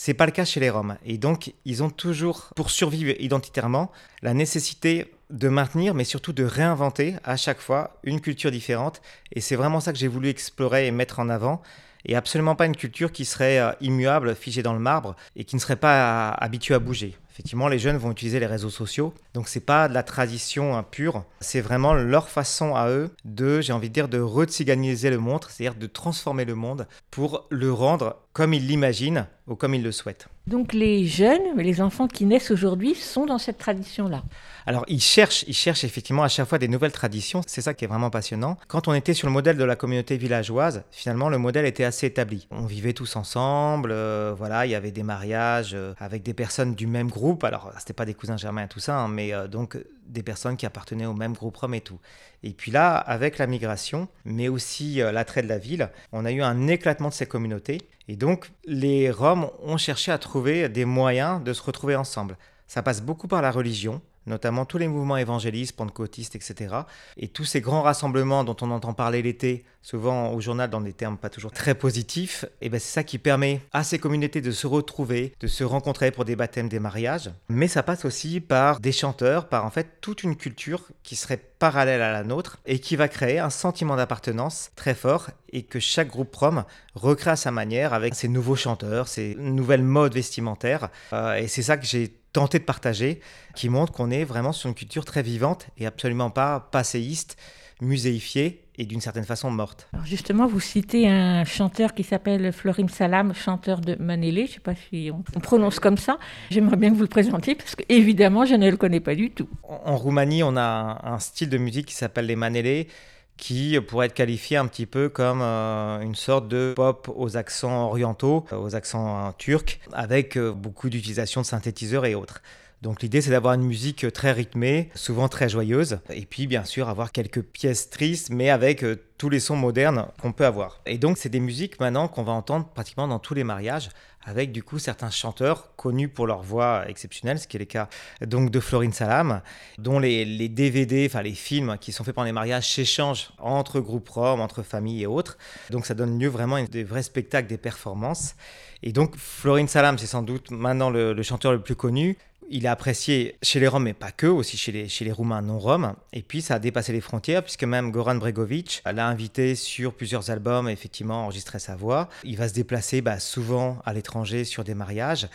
S5: C'est pas le cas chez les Roms. Et donc, ils ont toujours, pour survivre identitairement, la nécessité de maintenir, mais surtout de réinventer à chaque fois une culture différente. Et c'est vraiment ça que j'ai voulu explorer et mettre en avant. et absolument pas une culture qui serait euh, immuable, figée dans le marbre et qui ne serait pas euh, habituée à bouger. Effectivement, les jeunes vont utiliser les réseaux sociaux, donc c'est pas de la tradition hein, pure, c'est vraiment leur façon à eux de, j'ai envie de dire, de retsiganiser le monde, c'est-à-dire de transformer le monde pour le rendre comme ils l'imaginent ou comme ils le souhaitent.
S6: Donc les jeunes, les enfants qui naissent aujourd'hui sont dans cette tradition-là.
S5: Alors, ils cherchent, ils cherchent effectivement à chaque fois des nouvelles traditions. C'est ça qui est vraiment passionnant. Quand on était sur le modèle de la communauté villageoise, finalement, le modèle était assez établi. On vivait tous ensemble. euh, voilà, il y avait des mariages euh, avec des personnes du même groupe. Alors, c'était pas des cousins germains tout ça, hein, mais euh, donc des personnes qui appartenaient au même groupe Rome et tout. Et puis là, avec la migration, mais aussi euh, l'attrait de la ville, on a eu un éclatement de ces communautés. Et donc, les Roms ont cherché à trouver des moyens de se retrouver ensemble. Ça passe beaucoup par la religion, notamment tous les mouvements évangélistes, pentecôtistes, etc. Et tous ces grands rassemblements dont on entend parler l'été, souvent au journal dans des termes pas toujours très positifs, et ben c'est ça qui permet à ces communautés de se retrouver, de se rencontrer pour des baptêmes, des mariages. Mais ça passe aussi par des chanteurs, par en fait toute une culture qui serait parallèle à la nôtre et qui va créer un sentiment d'appartenance très fort et que chaque groupe rom recrée à sa manière avec ses nouveaux chanteurs, ses nouvelles modes vestimentaires. Euh, et c'est ça que j'ai tenté de partager, qui montre qu'on est vraiment sur une culture très vivante et absolument pas passéiste, muséifiée et d'une certaine façon morte.
S6: Alors justement, vous citez un chanteur qui s'appelle Florim Salam, chanteur de Manélé. Je ne sais pas si on, on prononce comme ça. J'aimerais bien que vous le présentiez parce que évidemment, je ne le connais pas du tout.
S5: En, en Roumanie, on a un, un style de musique qui s'appelle les manélés, qui pourrait être qualifié un petit peu comme euh, une sorte de pop aux accents orientaux, euh, aux accents euh, turcs, avec beaucoup d'utilisation de synthétiseurs et autres. Donc l'idée c'est d'avoir une musique très rythmée, souvent très joyeuse, et puis bien sûr avoir quelques pièces tristes, mais avec euh, tous les sons modernes qu'on peut avoir. Et donc c'est des musiques maintenant qu'on va entendre pratiquement dans tous les mariages, avec du coup certains chanteurs connus pour leur voix exceptionnelle, ce qui est le cas donc de Florine Salam, dont les, DVD, enfin les films qui sont faits pendant les mariages s'échangent entre groupes roms, entre familles et autres. Donc ça donne lieu vraiment à des vrais spectacles, des performances. Et donc Florine Salam, c'est sans doute maintenant le chanteur le plus connu. Il est apprécié chez les Roms, mais pas que, aussi chez les, chez les Roumains non-Roms. Et puis, ça a dépassé les frontières, puisque même Goran Bregovic l'a invité sur plusieurs albums, effectivement, enregistré sa voix. Il va se déplacer bah, souvent à l'étranger sur des mariages.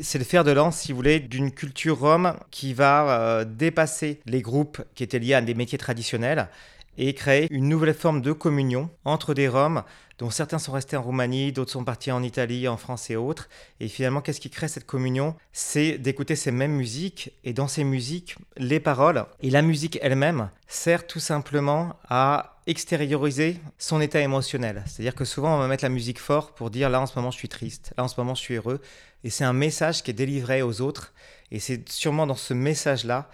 S5: C'est le fer de lance, si vous voulez, d'une culture rome qui va euh, dépasser les groupes qui étaient liés à des métiers traditionnels et créer une nouvelle forme de communion entre des Roms dont certains sont restés en Roumanie, d'autres sont partis en Italie, en France et autres. Et finalement, qu'est-ce qui crée cette communion? C'est d'écouter ces mêmes musiques, et dans ces musiques, les paroles et la musique elle-même sert tout simplement à extérioriser son état émotionnel. C'est-à-dire que souvent, on va mettre la musique fort pour dire là en ce moment je suis triste, là en ce moment je suis heureux. Et c'est un message qui est délivré aux autres. Et c'est sûrement dans ce message-là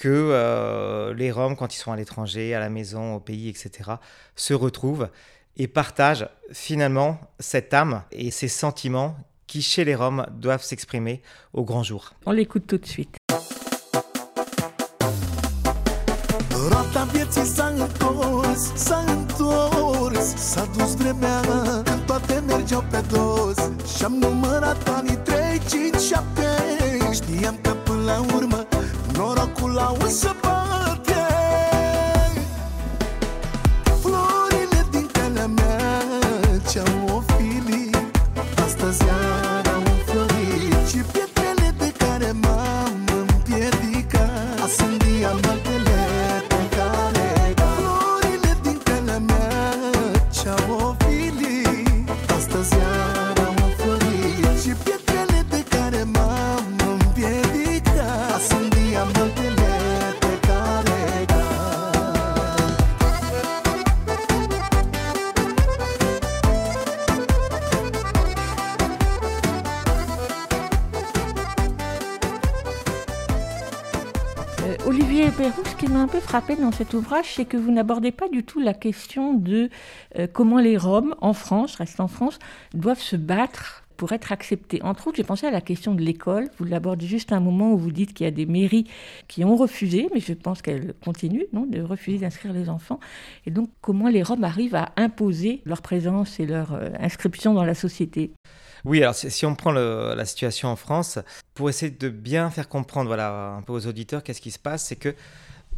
S5: que euh, les Roms, quand ils sont à l'étranger, à la maison, au pays, etc., se retrouvent et partagent finalement cette âme et ces sentiments qui, chez les Roms, doivent s'exprimer au grand jour.
S6: On l'écoute tout de suite.
S8: Roata vieții s-a întors, s-a întors S-a dus vremea când toate mergeau pe dos Și-am numărat anii 3, 5, 7
S6: Lula, whistle. Ce qui m'a un peu frappé dans cet ouvrage, c'est que vous n'abordez pas du tout la question de euh, comment les Roms, en France, restent en France, doivent se battre pour être acceptés. Entre autres, j'ai pensé à la question de l'école. Vous l'abordez juste un moment où vous dites qu'il y a des mairies qui ont refusé, mais je pense qu'elles continuent non, de refuser d'inscrire les enfants. Et donc, comment les Roms arrivent à imposer leur présence et leur euh, inscription dans la société?
S5: Oui, alors si on prend la situation en France, pour essayer de bien faire comprendre voilà, un peu aux auditeurs qu'est-ce qui se passe, c'est que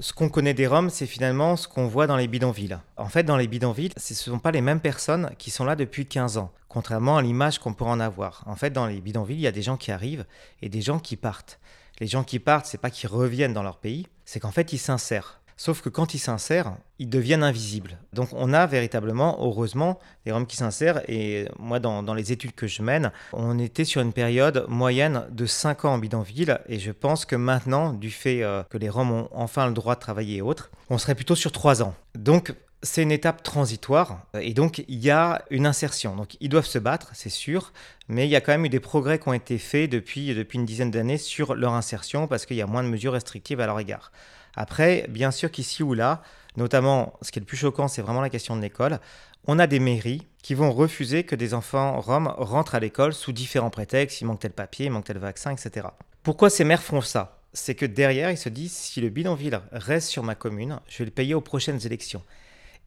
S5: Ce qu'on connaît des Roms, c'est finalement ce qu'on voit dans les bidonvilles. En fait, dans les bidonvilles, ce ne sont pas les mêmes personnes qui sont là depuis 15 ans, contrairement à l'image qu'on pourrait en avoir. En fait, dans les bidonvilles, il y a des gens qui arrivent et des gens qui partent. Les gens qui partent, c'est pas qu'ils reviennent dans leur pays, c'est qu'en fait, ils s'insèrent. Sauf que quand ils s'insèrent, ils deviennent invisibles. Donc on a véritablement, heureusement, des Roms qui s'insèrent. Et moi, dans, les études que je mène, on était sur une période moyenne de 5 ans en bidonville. Et je pense que maintenant, du fait euh, que les Roms ont enfin le droit de travailler et autres, on serait plutôt sur 3 ans. Donc c'est une étape transitoire et donc il y a une insertion. Donc ils doivent se battre, c'est sûr, mais il y a quand même eu des progrès qui ont été faits depuis, depuis une dizaine d'années sur leur insertion parce qu'il y a moins de mesures restrictives à leur égard. Après, bien sûr qu'ici ou là, notamment ce qui est le plus choquant, c'est vraiment la question de l'école, on a des mairies qui vont refuser que des enfants roms rentrent à l'école sous différents prétextes, il manque tel papier, il manque tel vaccin, etc. Pourquoi ces maires font ça? C'est que derrière, ils se disent, si le bidonville reste sur ma commune, je vais le payer aux prochaines élections.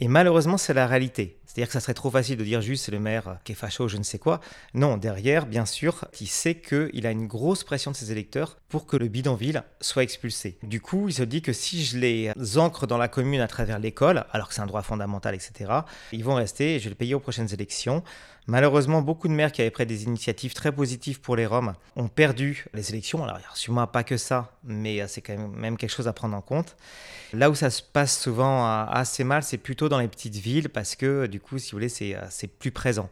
S5: Et malheureusement, c'est la réalité. C'est-à-dire que ça serait trop facile de dire juste c'est le maire qui est facho, je ne sais quoi. Non, derrière, bien sûr, il sait qu'il a une grosse pression de ses électeurs pour que le bidonville soit expulsé. Du coup, il se dit que si je les ancre dans la commune à travers l'école, alors que c'est un droit fondamental, etc., ils vont rester et je vais le payer aux prochaines élections. Malheureusement, beaucoup de maires qui avaient pris des initiatives très positives pour les Roms ont perdu les élections. Alors, sûrement pas que ça, mais euh, c'est quand même quelque chose à prendre en compte. Là où ça se passe souvent euh, assez mal, c'est plutôt dans les petites villes parce que, du coup, si vous voulez, c'est euh, plus présent.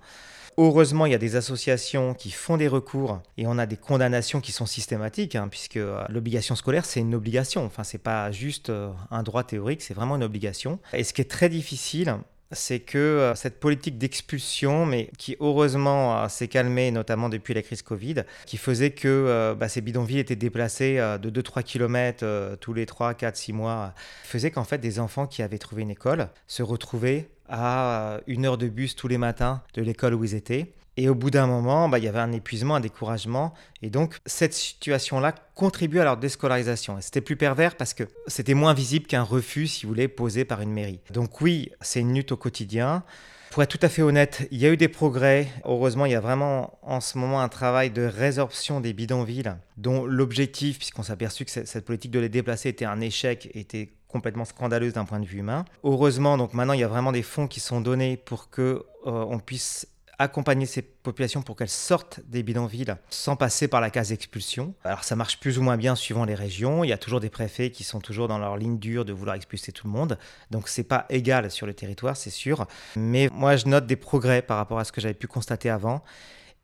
S5: Heureusement, il y a des associations qui font des recours et on a des condamnations qui sont systématiques, hein, puisque l'obligation scolaire, c'est une obligation. Enfin, c'est pas juste un droit théorique, c'est vraiment une obligation. Et ce qui est très difficile, c'est que euh, cette politique d'expulsion, mais qui heureusement euh, s'est calmée, notamment depuis la crise Covid, qui faisait que euh, bah, ces bidonvilles étaient déplacés de 2-3 km tous les 3, 4, 6 mois, faisait qu'en fait des enfants qui avaient trouvé une école se retrouvaient à une heure de bus tous les matins de l'école où ils étaient et au bout d'un moment, bah, il y avait un épuisement, un découragement. Et donc, cette situation-là contribue à leur déscolarisation. Et c'était plus pervers parce que c'était moins visible qu'un refus, si vous voulez, posé par une mairie. Donc oui, c'est une lutte au quotidien. Pour être tout à fait honnête, il y a eu des progrès. Heureusement, il y a vraiment en ce moment un travail de résorption des bidonvilles, dont l'objectif, puisqu'on s'est aperçu que cette politique de les déplacer était un échec, était complètement scandaleuse d'un point de vue humain. Heureusement, donc maintenant, il y a vraiment des fonds qui sont donnés pour que euh, on puisse accompagner ces populations pour qu'elles sortent des bidonvilles sans passer par la case expulsion. Alors ça marche plus ou moins bien suivant les régions. Il y a toujours des préfets qui sont toujours dans leur ligne dure de vouloir expulser tout le monde. Donc c'est pas égal sur le territoire, c'est sûr. Mais moi je note des progrès par rapport à ce que j'avais pu constater avant.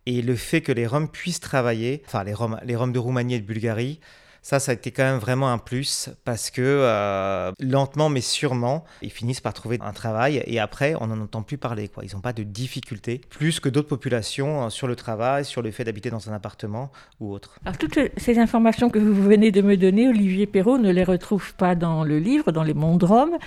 S5: Et le fait que les Roms puissent travailler, enfin les Roms, les Roms de Roumanie et de Bulgarie, ça, ça a été quand même vraiment un plus parce que euh, lentement mais sûrement, ils finissent par trouver un travail et après, on n'en entend plus parler. Ils n'ont pas de difficultés, plus que d'autres populations euh, sur le travail, sur le fait d'habiter dans un appartement ou autre.
S1: Alors, toutes ces informations que vous venez de me donner, Olivier Perrault ne les retrouve pas dans le livre, dans Les Mondes Roms,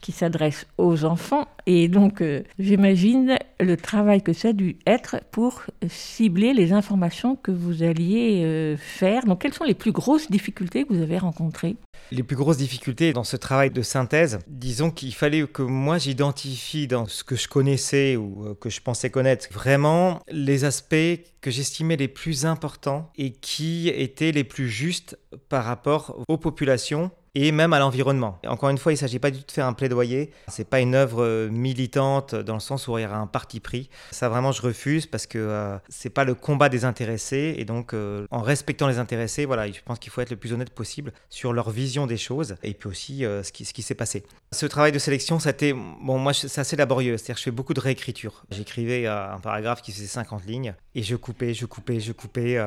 S1: qui s'adresse aux enfants. Et donc, euh, j'imagine le travail que ça a dû être pour cibler les informations que vous alliez faire. Donc, quelles sont les plus grosses difficultés difficultés que vous avez rencontrées?
S5: Les plus grosses difficultés dans ce travail de synthèse, disons qu'il fallait que moi j'identifie dans ce que je connaissais ou euh, que je pensais connaître vraiment les aspects que j'estimais les plus importants et qui étaient les plus justes par rapport aux populations et même à l'environnement. Encore une fois, il ne s'agit pas du tout de faire un plaidoyer. C'est pas une œuvre euh, militante dans le sens où il y aura un parti pris. Ça vraiment, je refuse parce que euh, c'est pas le combat des intéressés et donc euh, en respectant les intéressés, voilà, je pense qu'il faut être le plus honnête possible sur leur vision des choses et puis aussi ce qui, ce qui s'est passé. Ce travail de sélection, été, bon, moi, c'est assez laborieux. C'est-à-dire, je fais beaucoup de réécriture. J'écrivais un paragraphe qui faisait 50 lignes et je coupais, je coupais, je coupais.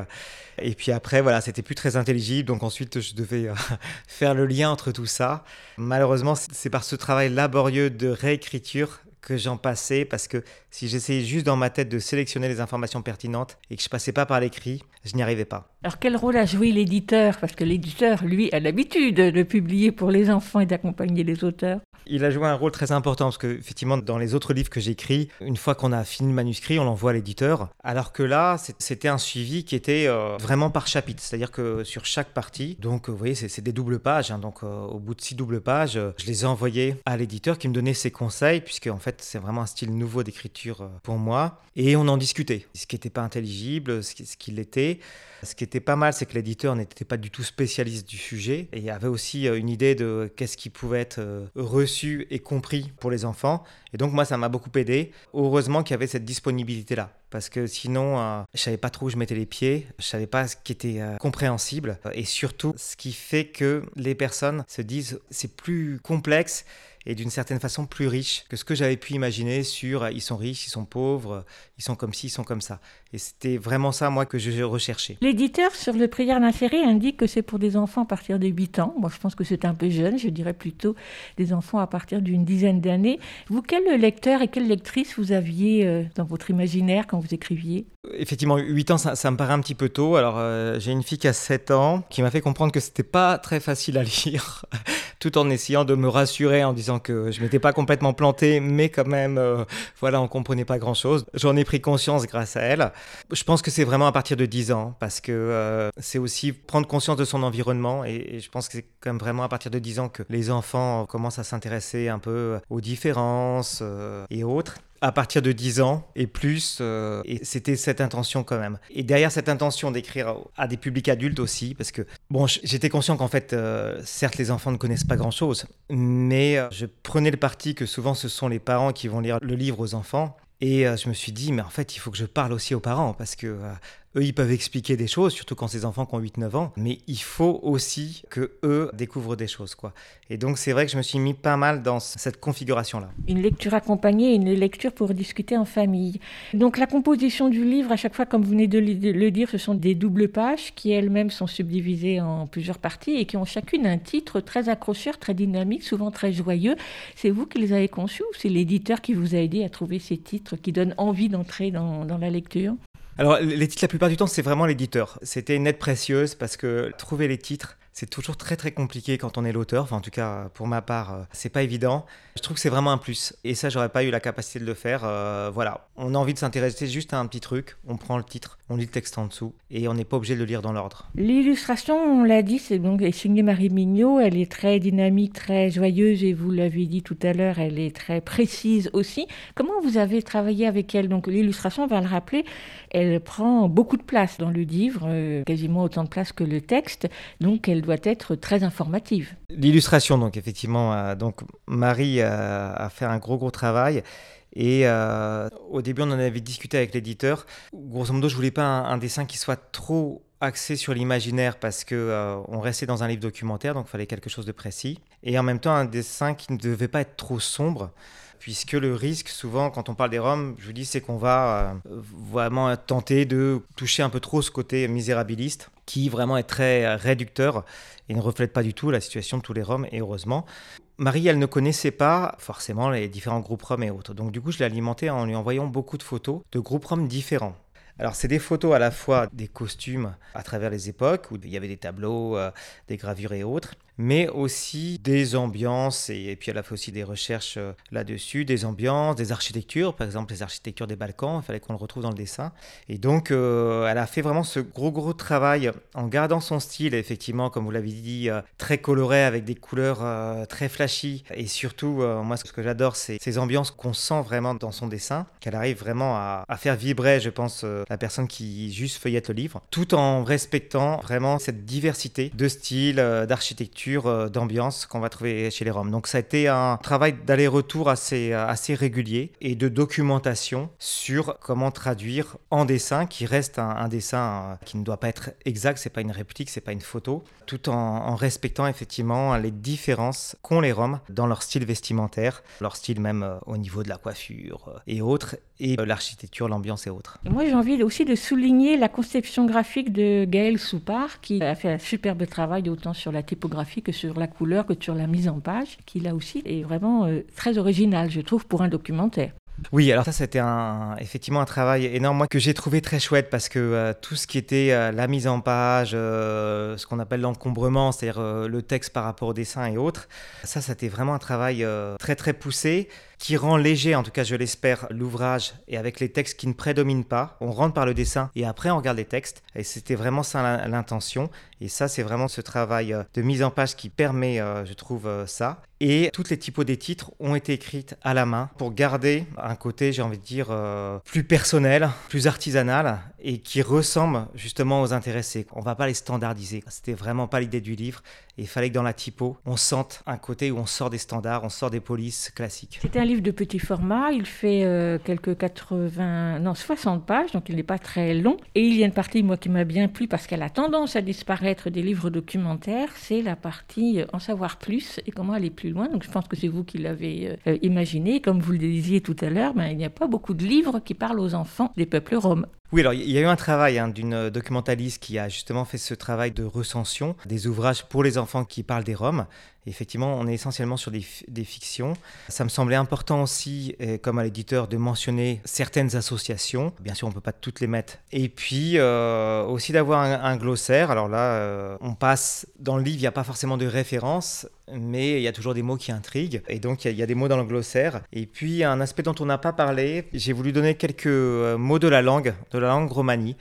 S5: et puis après, voilà, c'était plus très intelligible. Donc ensuite, je devais faire le entre tout ça. Malheureusement, c'est par ce travail laborieux de réécriture que j'en passais parce que si j'essayais juste dans ma tête de sélectionner les informations pertinentes et que je passais pas par l'écrit, je n'y arrivais pas.
S1: Alors quel rôle a joué l'éditeur? Parce que l'éditeur, lui, a l'habitude de publier pour les enfants et d'accompagner les auteurs.
S5: Il a joué un rôle très important parce que effectivement dans les autres livres que j'écris, une fois qu'on a fini le manuscrit, on l'envoie à l'éditeur. Alors que là, c'était un suivi qui était euh, vraiment par chapitre, c'est-à-dire que sur chaque partie, donc vous voyez, c'est des doubles pages. Hein. donc euh, au bout de six doubles pages, je les ai envoyées à l'éditeur qui me donnait ses conseils puisque en fait c'est vraiment un style nouveau d'écriture euh, pour moi. Et on en discutait. Ce qui n'était pas intelligible, ce qui, ce qui l'était. Ce qui était pas mal, c'est que l'éditeur n'était pas du tout spécialiste du sujet et avait aussi euh, une idée de qu'est-ce qui pouvait être euh, reçu et compris pour les enfants. Et donc moi, ça m'a beaucoup aidé. Heureusement qu'il y avait cette disponibilité-là. Parce que sinon, euh, je savais pas trop où je mettais les pieds, je savais pas ce qui était euh, compréhensible. Et surtout, ce qui fait que les personnes se disent c'est plus complexe et d'une certaine façon plus riche que ce que j'avais pu imaginer sur ils sont riches, ils sont pauvres, ils sont comme ci, ils sont comme ça. Et c'était vraiment ça, moi, que je recherchais.
S6: L'éditeur sur le prière d'insérer indique que c'est pour des enfants à partir de 8 ans. Moi, je pense que c'est un peu jeune, je dirais plutôt des enfants à partir d'une dizaine d'années. Vous, quel lecteur et quelle lectrice vous aviez euh, dans votre imaginaire quand vous écriviez?
S5: Effectivement, 8 ans, ça, ça, me paraît un petit peu tôt. Alors, euh, j'ai une fille qui a 7 ans qui m'a fait comprendre que c'était pas très facile à lire, tout en essayant de me rassurer en disant que je m'étais pas complètement planté, mais quand même, euh, voilà, on comprenait pas grand-chose. J'en ai pris conscience grâce à elle. Je pense que c'est vraiment à partir de 10 ans, parce que euh, c'est aussi prendre conscience de son environnement, et, je pense que c'est quand même vraiment à partir de 10 ans que les enfants commencent à s'intéresser un peu aux différences euh, et autres à partir de 10 ans et plus. Euh, et c'était cette intention quand même. Et derrière cette intention d'écrire à des publics adultes aussi, parce que, bon, j'étais conscient qu'en fait, euh, certes, les enfants ne connaissent pas grand-chose, mais euh, je prenais le parti que souvent ce sont les parents qui vont lire le livre aux enfants. Et euh, je me suis dit, mais en fait, il faut que je parle aussi aux parents, parce que euh, eux, ils peuvent expliquer des choses, surtout quand ces enfants qui ont 8-9 ans, mais il faut aussi que eux découvrent des choses, quoi. Et donc, c'est vrai que je me suis mis pas mal dans cette configuration-là.
S6: Une lecture accompagnée, une lecture pour discuter en famille. Donc, la composition du livre, à chaque fois, comme vous venez de le dire, ce sont des doubles pages qui elles-mêmes sont subdivisées en plusieurs parties et qui ont chacune un titre très accrocheur, très dynamique, souvent très joyeux. C'est vous qui les avez conçus ou c'est l'éditeur qui vous a aidé à trouver ces titres qui donnent envie d'entrer dans, dans la lecture?
S5: Alors, les titres, la plupart du temps, c'est vraiment l'éditeur. C'était une aide précieuse parce que trouver les titres, c'est toujours très très compliqué quand on est l'auteur. Enfin, en tout cas, pour ma part, c'est pas évident. Je trouve que c'est vraiment un plus. Et ça, j'aurais pas eu la capacité de le faire. Euh, voilà. On a envie de s'intéresser juste à un petit truc. On prend le titre, on lit le texte en dessous et on n'est pas obligé de le lire dans l'ordre.
S6: L'illustration, on l'a dit, c'est donc signée Marie Mignot. Elle est très dynamique, très joyeuse et vous l'avez dit tout à l'heure, elle est très précise aussi. Comment vous avez travaillé avec elle? Donc, l'illustration, on va le rappeler, elle prend beaucoup de place dans le livre, euh, quasiment autant de place que le texte. Donc, elle doit être très informative.
S5: L'illustration, donc effectivement, donc Marie a, a, fait un gros gros travail. Et euh, au début, on en avait discuté avec l'éditeur. Grosso modo, je voulais pas un, dessin qui soit trop axé sur l'imaginaire parce que euh, on restait dans un livre documentaire, donc il fallait quelque chose de précis. Et en même temps, un dessin qui ne devait pas être trop sombre puisque le risque, souvent, quand on parle des Roms, je vous dis, c'est qu'on va euh, vraiment tenter de toucher un peu trop ce côté misérabiliste, qui vraiment est très réducteur et ne reflète pas du tout la situation de tous les Roms, et heureusement. Marie, elle ne connaissait pas forcément les différents groupes Roms et autres, donc du coup, je l'ai alimenté en lui envoyant beaucoup de photos de groupes Roms différents. Alors, c'est des photos à la fois des costumes à travers les époques, où il y avait des tableaux, euh, des gravures et autres, mais aussi des ambiances, et, puis elle a fait aussi des recherches euh, là-dessus, des ambiances, des architectures, par exemple les architectures des Balkans, il fallait qu'on le retrouve dans le dessin. Et donc, euh, elle a fait vraiment ce gros, gros travail en gardant son style, effectivement, comme vous l'avez dit, euh, très coloré, avec des couleurs très flashy, et surtout, moi, ce que j'adore, c'est ces ambiances qu'on sent vraiment dans son dessin, qu'elle arrive vraiment à, à, faire vibrer, je pense, la personne qui juste feuillette le livre, tout en respectant vraiment cette diversité de styles, euh, d'architecture, d'ambiance qu'on va trouver chez les Roms. Donc ça a été un travail d'aller-retour assez, assez régulier et de documentation sur comment traduire en dessin, qui reste un, dessin qui ne doit pas être exact, c'est pas une réplique, c'est pas une photo, tout en, respectant effectivement les différences qu'ont les Roms dans leur style vestimentaire, leur style même au niveau de la coiffure et autres, et l'architecture, l'ambiance et autres.
S6: Moi j'ai envie aussi de souligner la conception graphique de Gaël Soupard, qui a fait un superbe travail autant sur la typographie que sur la couleur, que sur la mise en page, qui là aussi est vraiment euh, très original, je trouve, pour un documentaire.
S5: Oui, alors ça c'était un, effectivement un travail énorme moi, que j'ai trouvé très chouette parce que euh, tout ce qui était euh, la mise en page, euh, ce qu'on appelle l'encombrement, c'est-à-dire le texte par rapport au dessin et autres, ça c'était vraiment un travail très très poussé qui rend léger, en tout cas je l'espère, l'ouvrage et avec les textes qui ne prédominent pas. On rentre par le dessin et après on regarde les textes. Et c'était vraiment ça l'intention. Et ça, c'est vraiment ce travail euh, de mise en page qui permet, euh, je trouve, euh, ça. Et toutes les typos des titres ont été écrites à la main pour garder un côté, j'ai envie de dire, plus personnel, plus artisanal et qui ressemble justement aux intéressés. On va pas les standardiser. C'était vraiment pas l'idée du livre. Il fallait que dans la typo, on sente un côté où on sort des standards, on sort des polices classiques.
S6: C'est un livre de petit format. Il fait quelques 80, non 60 pages, donc il n'est pas très long. Et il y a une partie, moi, qui m'a bien plu parce qu'elle a tendance à disparaître des livres documentaires, c'est la partie euh, en savoir plus et comment aller plus loin. Donc je pense que c'est vous qui l'avez euh, euh, imaginé. Comme vous le disiez tout à l'heure, ben, il n'y a pas beaucoup de livres qui parlent aux enfants des peuples roms.
S5: Oui, alors il y a eu un travail hein, d'une documentaliste qui a justement fait ce travail de recension des ouvrages pour les enfants qui parlent des Roms. Effectivement, on est essentiellement sur des, fictions. Ça me semblait important aussi, comme à l'éditeur, de mentionner certaines associations. Bien sûr, on ne peut pas toutes les mettre. Et puis aussi d'avoir un, glossaire. Alors là, euh, on passe dans le livre, il n'y a pas forcément de référence, mais il y a toujours des mots qui intriguent. Et donc, il y, a des mots dans le glossaire. Et puis, un aspect dont on n'a pas parlé, j'ai voulu donner quelques euh, mots de la langue, de la langue romanie.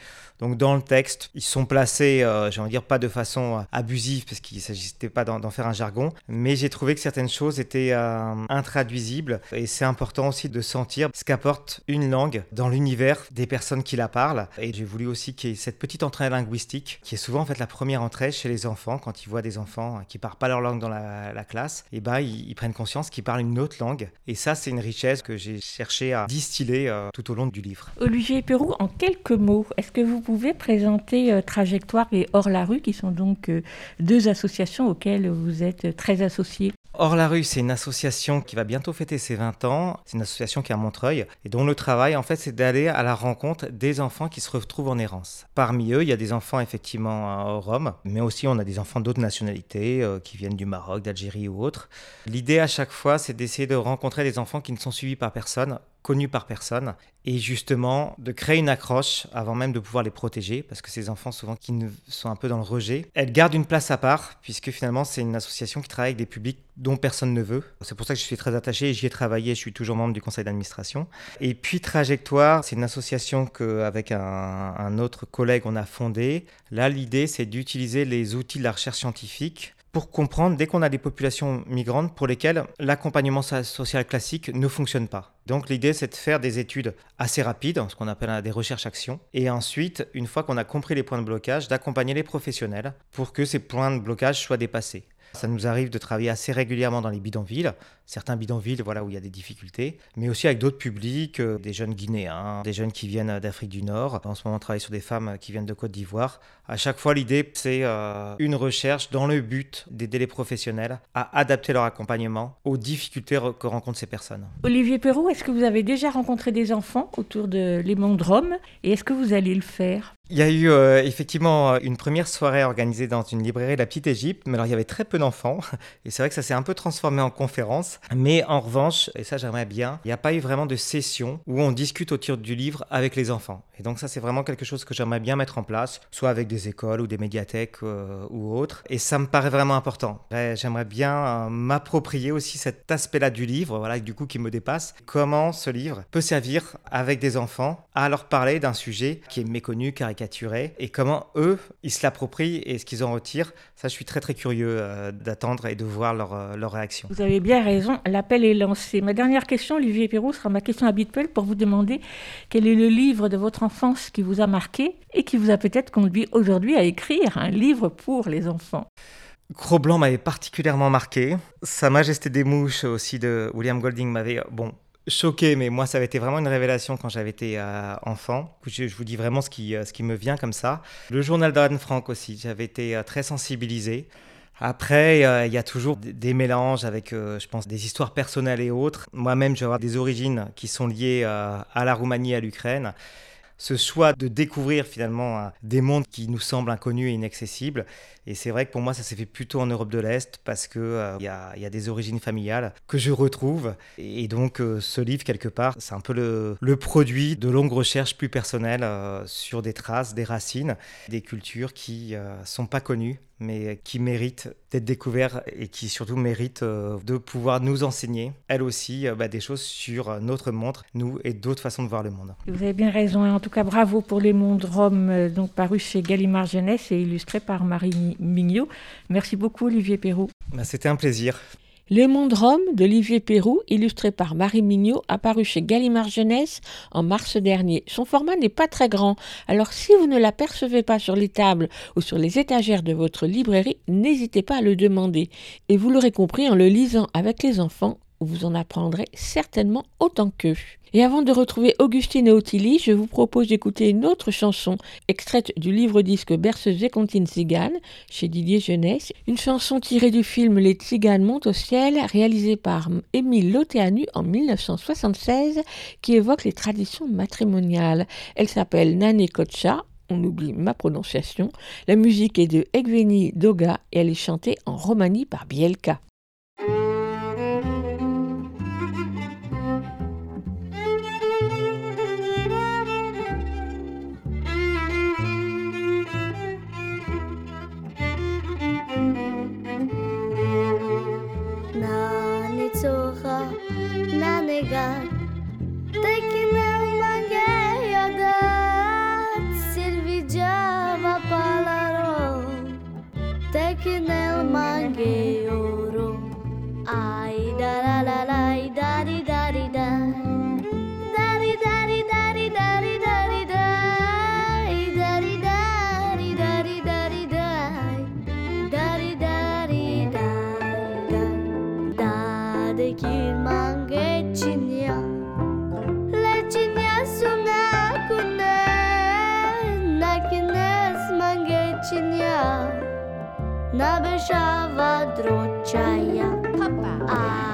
S5: Donc dans le texte, ils sont placés, euh, j'ai envie de dire pas de façon euh, abusive parce qu'il ne s'agissait pas d'en faire un jargon, mais j'ai trouvé que certaines choses étaient euh, intraduisibles et c'est important aussi de sentir ce qu'apporte une langue dans l'univers des personnes qui la parlent. Et j'ai voulu aussi qu'il y ait cette petite entrée linguistique qui est souvent en fait la première entrée chez les enfants quand ils voient des enfants qui parlent pas leur langue dans la, classe, et ils, ils, prennent conscience qu'ils parlent une autre langue. Et ça c'est une richesse que j'ai cherché à distiller tout au long du livre.
S6: Olivier Perrou, en quelques mots, est-ce que vous pouvez présenter euh, Trajectoire et Hors la rue, qui sont donc euh, deux associations auxquelles vous êtes très associés
S5: Hors la rue, c'est une association qui va bientôt fêter ses 20 ans. C'est une association qui est à Montreuil et dont le travail, en fait, c'est d'aller à la rencontre des enfants qui se retrouvent en errance. Parmi eux, il y a des enfants effectivement roms, mais aussi on a des enfants d'autres nationalités euh, qui viennent du Maroc, d'Algérie ou autres. L'idée à chaque fois, c'est d'essayer de rencontrer des enfants qui ne sont suivis par personne connus par personne, et justement de créer une accroche avant même de pouvoir les protéger, parce que ces enfants souvent qui sont un peu dans le rejet, elles gardent une place à part, puisque finalement c'est une association qui travaille avec des publics dont personne ne veut. C'est pour ça que je suis très attaché, j'y ai travaillé, je suis toujours membre du conseil d'administration. Et puis Trajectoire, c'est une association qu'avec un, un autre collègue on a fondée. Là l'idée c'est d'utiliser les outils de la recherche scientifique pour comprendre dès qu'on a des populations migrantes pour lesquelles l'accompagnement social classique ne fonctionne pas. Donc l'idée c'est de faire des études assez rapides, ce qu'on appelle des recherches-actions, et ensuite, une fois qu'on a compris les points de blocage, d'accompagner les professionnels pour que ces points de blocage soient dépassés. Ça nous arrive de travailler assez régulièrement dans les bidonvilles, certains bidonvilles voilà, où il y a des difficultés, mais aussi avec d'autres publics, euh, des jeunes Guinéens, des jeunes qui viennent d'Afrique du Nord. En ce moment, on travaille sur des femmes qui viennent de Côte d'Ivoire. À chaque fois, l'idée, c'est euh, une recherche dans le but d'aider les professionnels à adapter leur accompagnement aux difficultés que rencontrent ces personnes.
S6: Olivier Perrault, est-ce que vous avez déjà rencontré des enfants autour de Les Rome et est-ce que vous allez le faire?
S5: Il y a eu euh, effectivement une première soirée organisée dans une librairie La Petite Égypte, mais alors il y avait très peu d'enfants, et c'est vrai que ça s'est un peu transformé en conférence. Mais en revanche, et ça j'aimerais bien, il n'y a pas eu vraiment de session où on discute autour du livre avec les enfants. Et donc ça c'est vraiment quelque chose que j'aimerais bien mettre en place, soit avec des écoles ou des médiathèques euh, ou autres. Et ça me paraît vraiment important. J'aimerais bien euh, m'approprier aussi cet aspect-là du livre, voilà, du coup qui me dépasse. Comment ce livre peut servir avec des enfants à leur parler d'un sujet qui est méconnu, car et comment eux, ils se l'approprient et ce qu'ils en retirent. Ça, je suis très très curieux euh, d'attendre et de voir leur, euh, leur, réaction.
S6: Vous avez bien raison, l'appel est lancé. Ma dernière question, Olivier Perrault, sera ma question habituelle pour vous demander quel est le livre de votre enfance qui vous a marqué et qui vous a peut-être conduit aujourd'hui à écrire un livre pour les enfants.
S5: Cro-Blanc m'avait particulièrement marqué. Sa Majesté des Mouches aussi de William Golding m'avait bon choqué, mais moi, ça avait été vraiment une révélation quand j'avais été euh, enfant. Je, vous dis vraiment ce qui, euh, ce qui me vient comme ça. Le journal d'Anne Frank aussi, j'avais été euh, très sensibilisé. Après, il y a toujours des mélanges avec, je pense, des histoires personnelles et autres. Moi-même, je vais avoir des origines qui sont liées à la Roumanie à l'Ukraine ce choix de découvrir finalement des mondes qui nous semblent inconnus et inaccessibles. Et c'est vrai que pour moi, ça s'est fait plutôt en Europe de l'Est parce qu'il euh, y, a, des origines familiales que je retrouve. Et donc, euh, ce livre, quelque part, c'est un peu le, produit de longues recherches plus personnelles euh, sur des traces, des racines, des cultures qui ne sont pas connues mais qui méritent d'être découverts et qui surtout méritent euh, de pouvoir nous enseigner, elles aussi, euh, bah, des choses sur notre monde, nous et d'autres façons de voir le monde.
S6: Vous avez bien raison. En tout cas, bravo pour Les Mondes Rome, euh, donc paru chez Gallimard Jeunesse et illustré par Marie Mignot. Merci beaucoup, Olivier Perrault.
S5: Bah, C'était un plaisir.
S1: Le Monde Rome d'Olivier Perroux, illustré par Marie Mignot, apparu chez Gallimard Jeunesse en mars dernier. Son format n'est pas très grand, alors si vous ne l'apercevez pas sur les tables ou sur les étagères de votre librairie, n'hésitez pas à le demander. Et vous l'aurez compris en le lisant avec les enfants, vous en apprendrez certainement autant qu'eux. Et avant de retrouver Augustine et Ottilie, je vous propose d'écouter une autre chanson extraite du livre-disque Berceuse et Contine chez Didier Jeunesse, une chanson tirée du film Les Tziganes montent au ciel, réalisé par Émile Loteanu en 1976, qui évoque les traditions matrimoniales. Elle s'appelle Nane Kocha, on oublie ma prononciation. La musique est de Egveni Doga et elle est chantée en Romanie par Bielka.
S4: yarat Tekinam mange yadat Silvi java palaro Tekinam mange oro Ay da la la la babesha vadrochaya
S2: papa.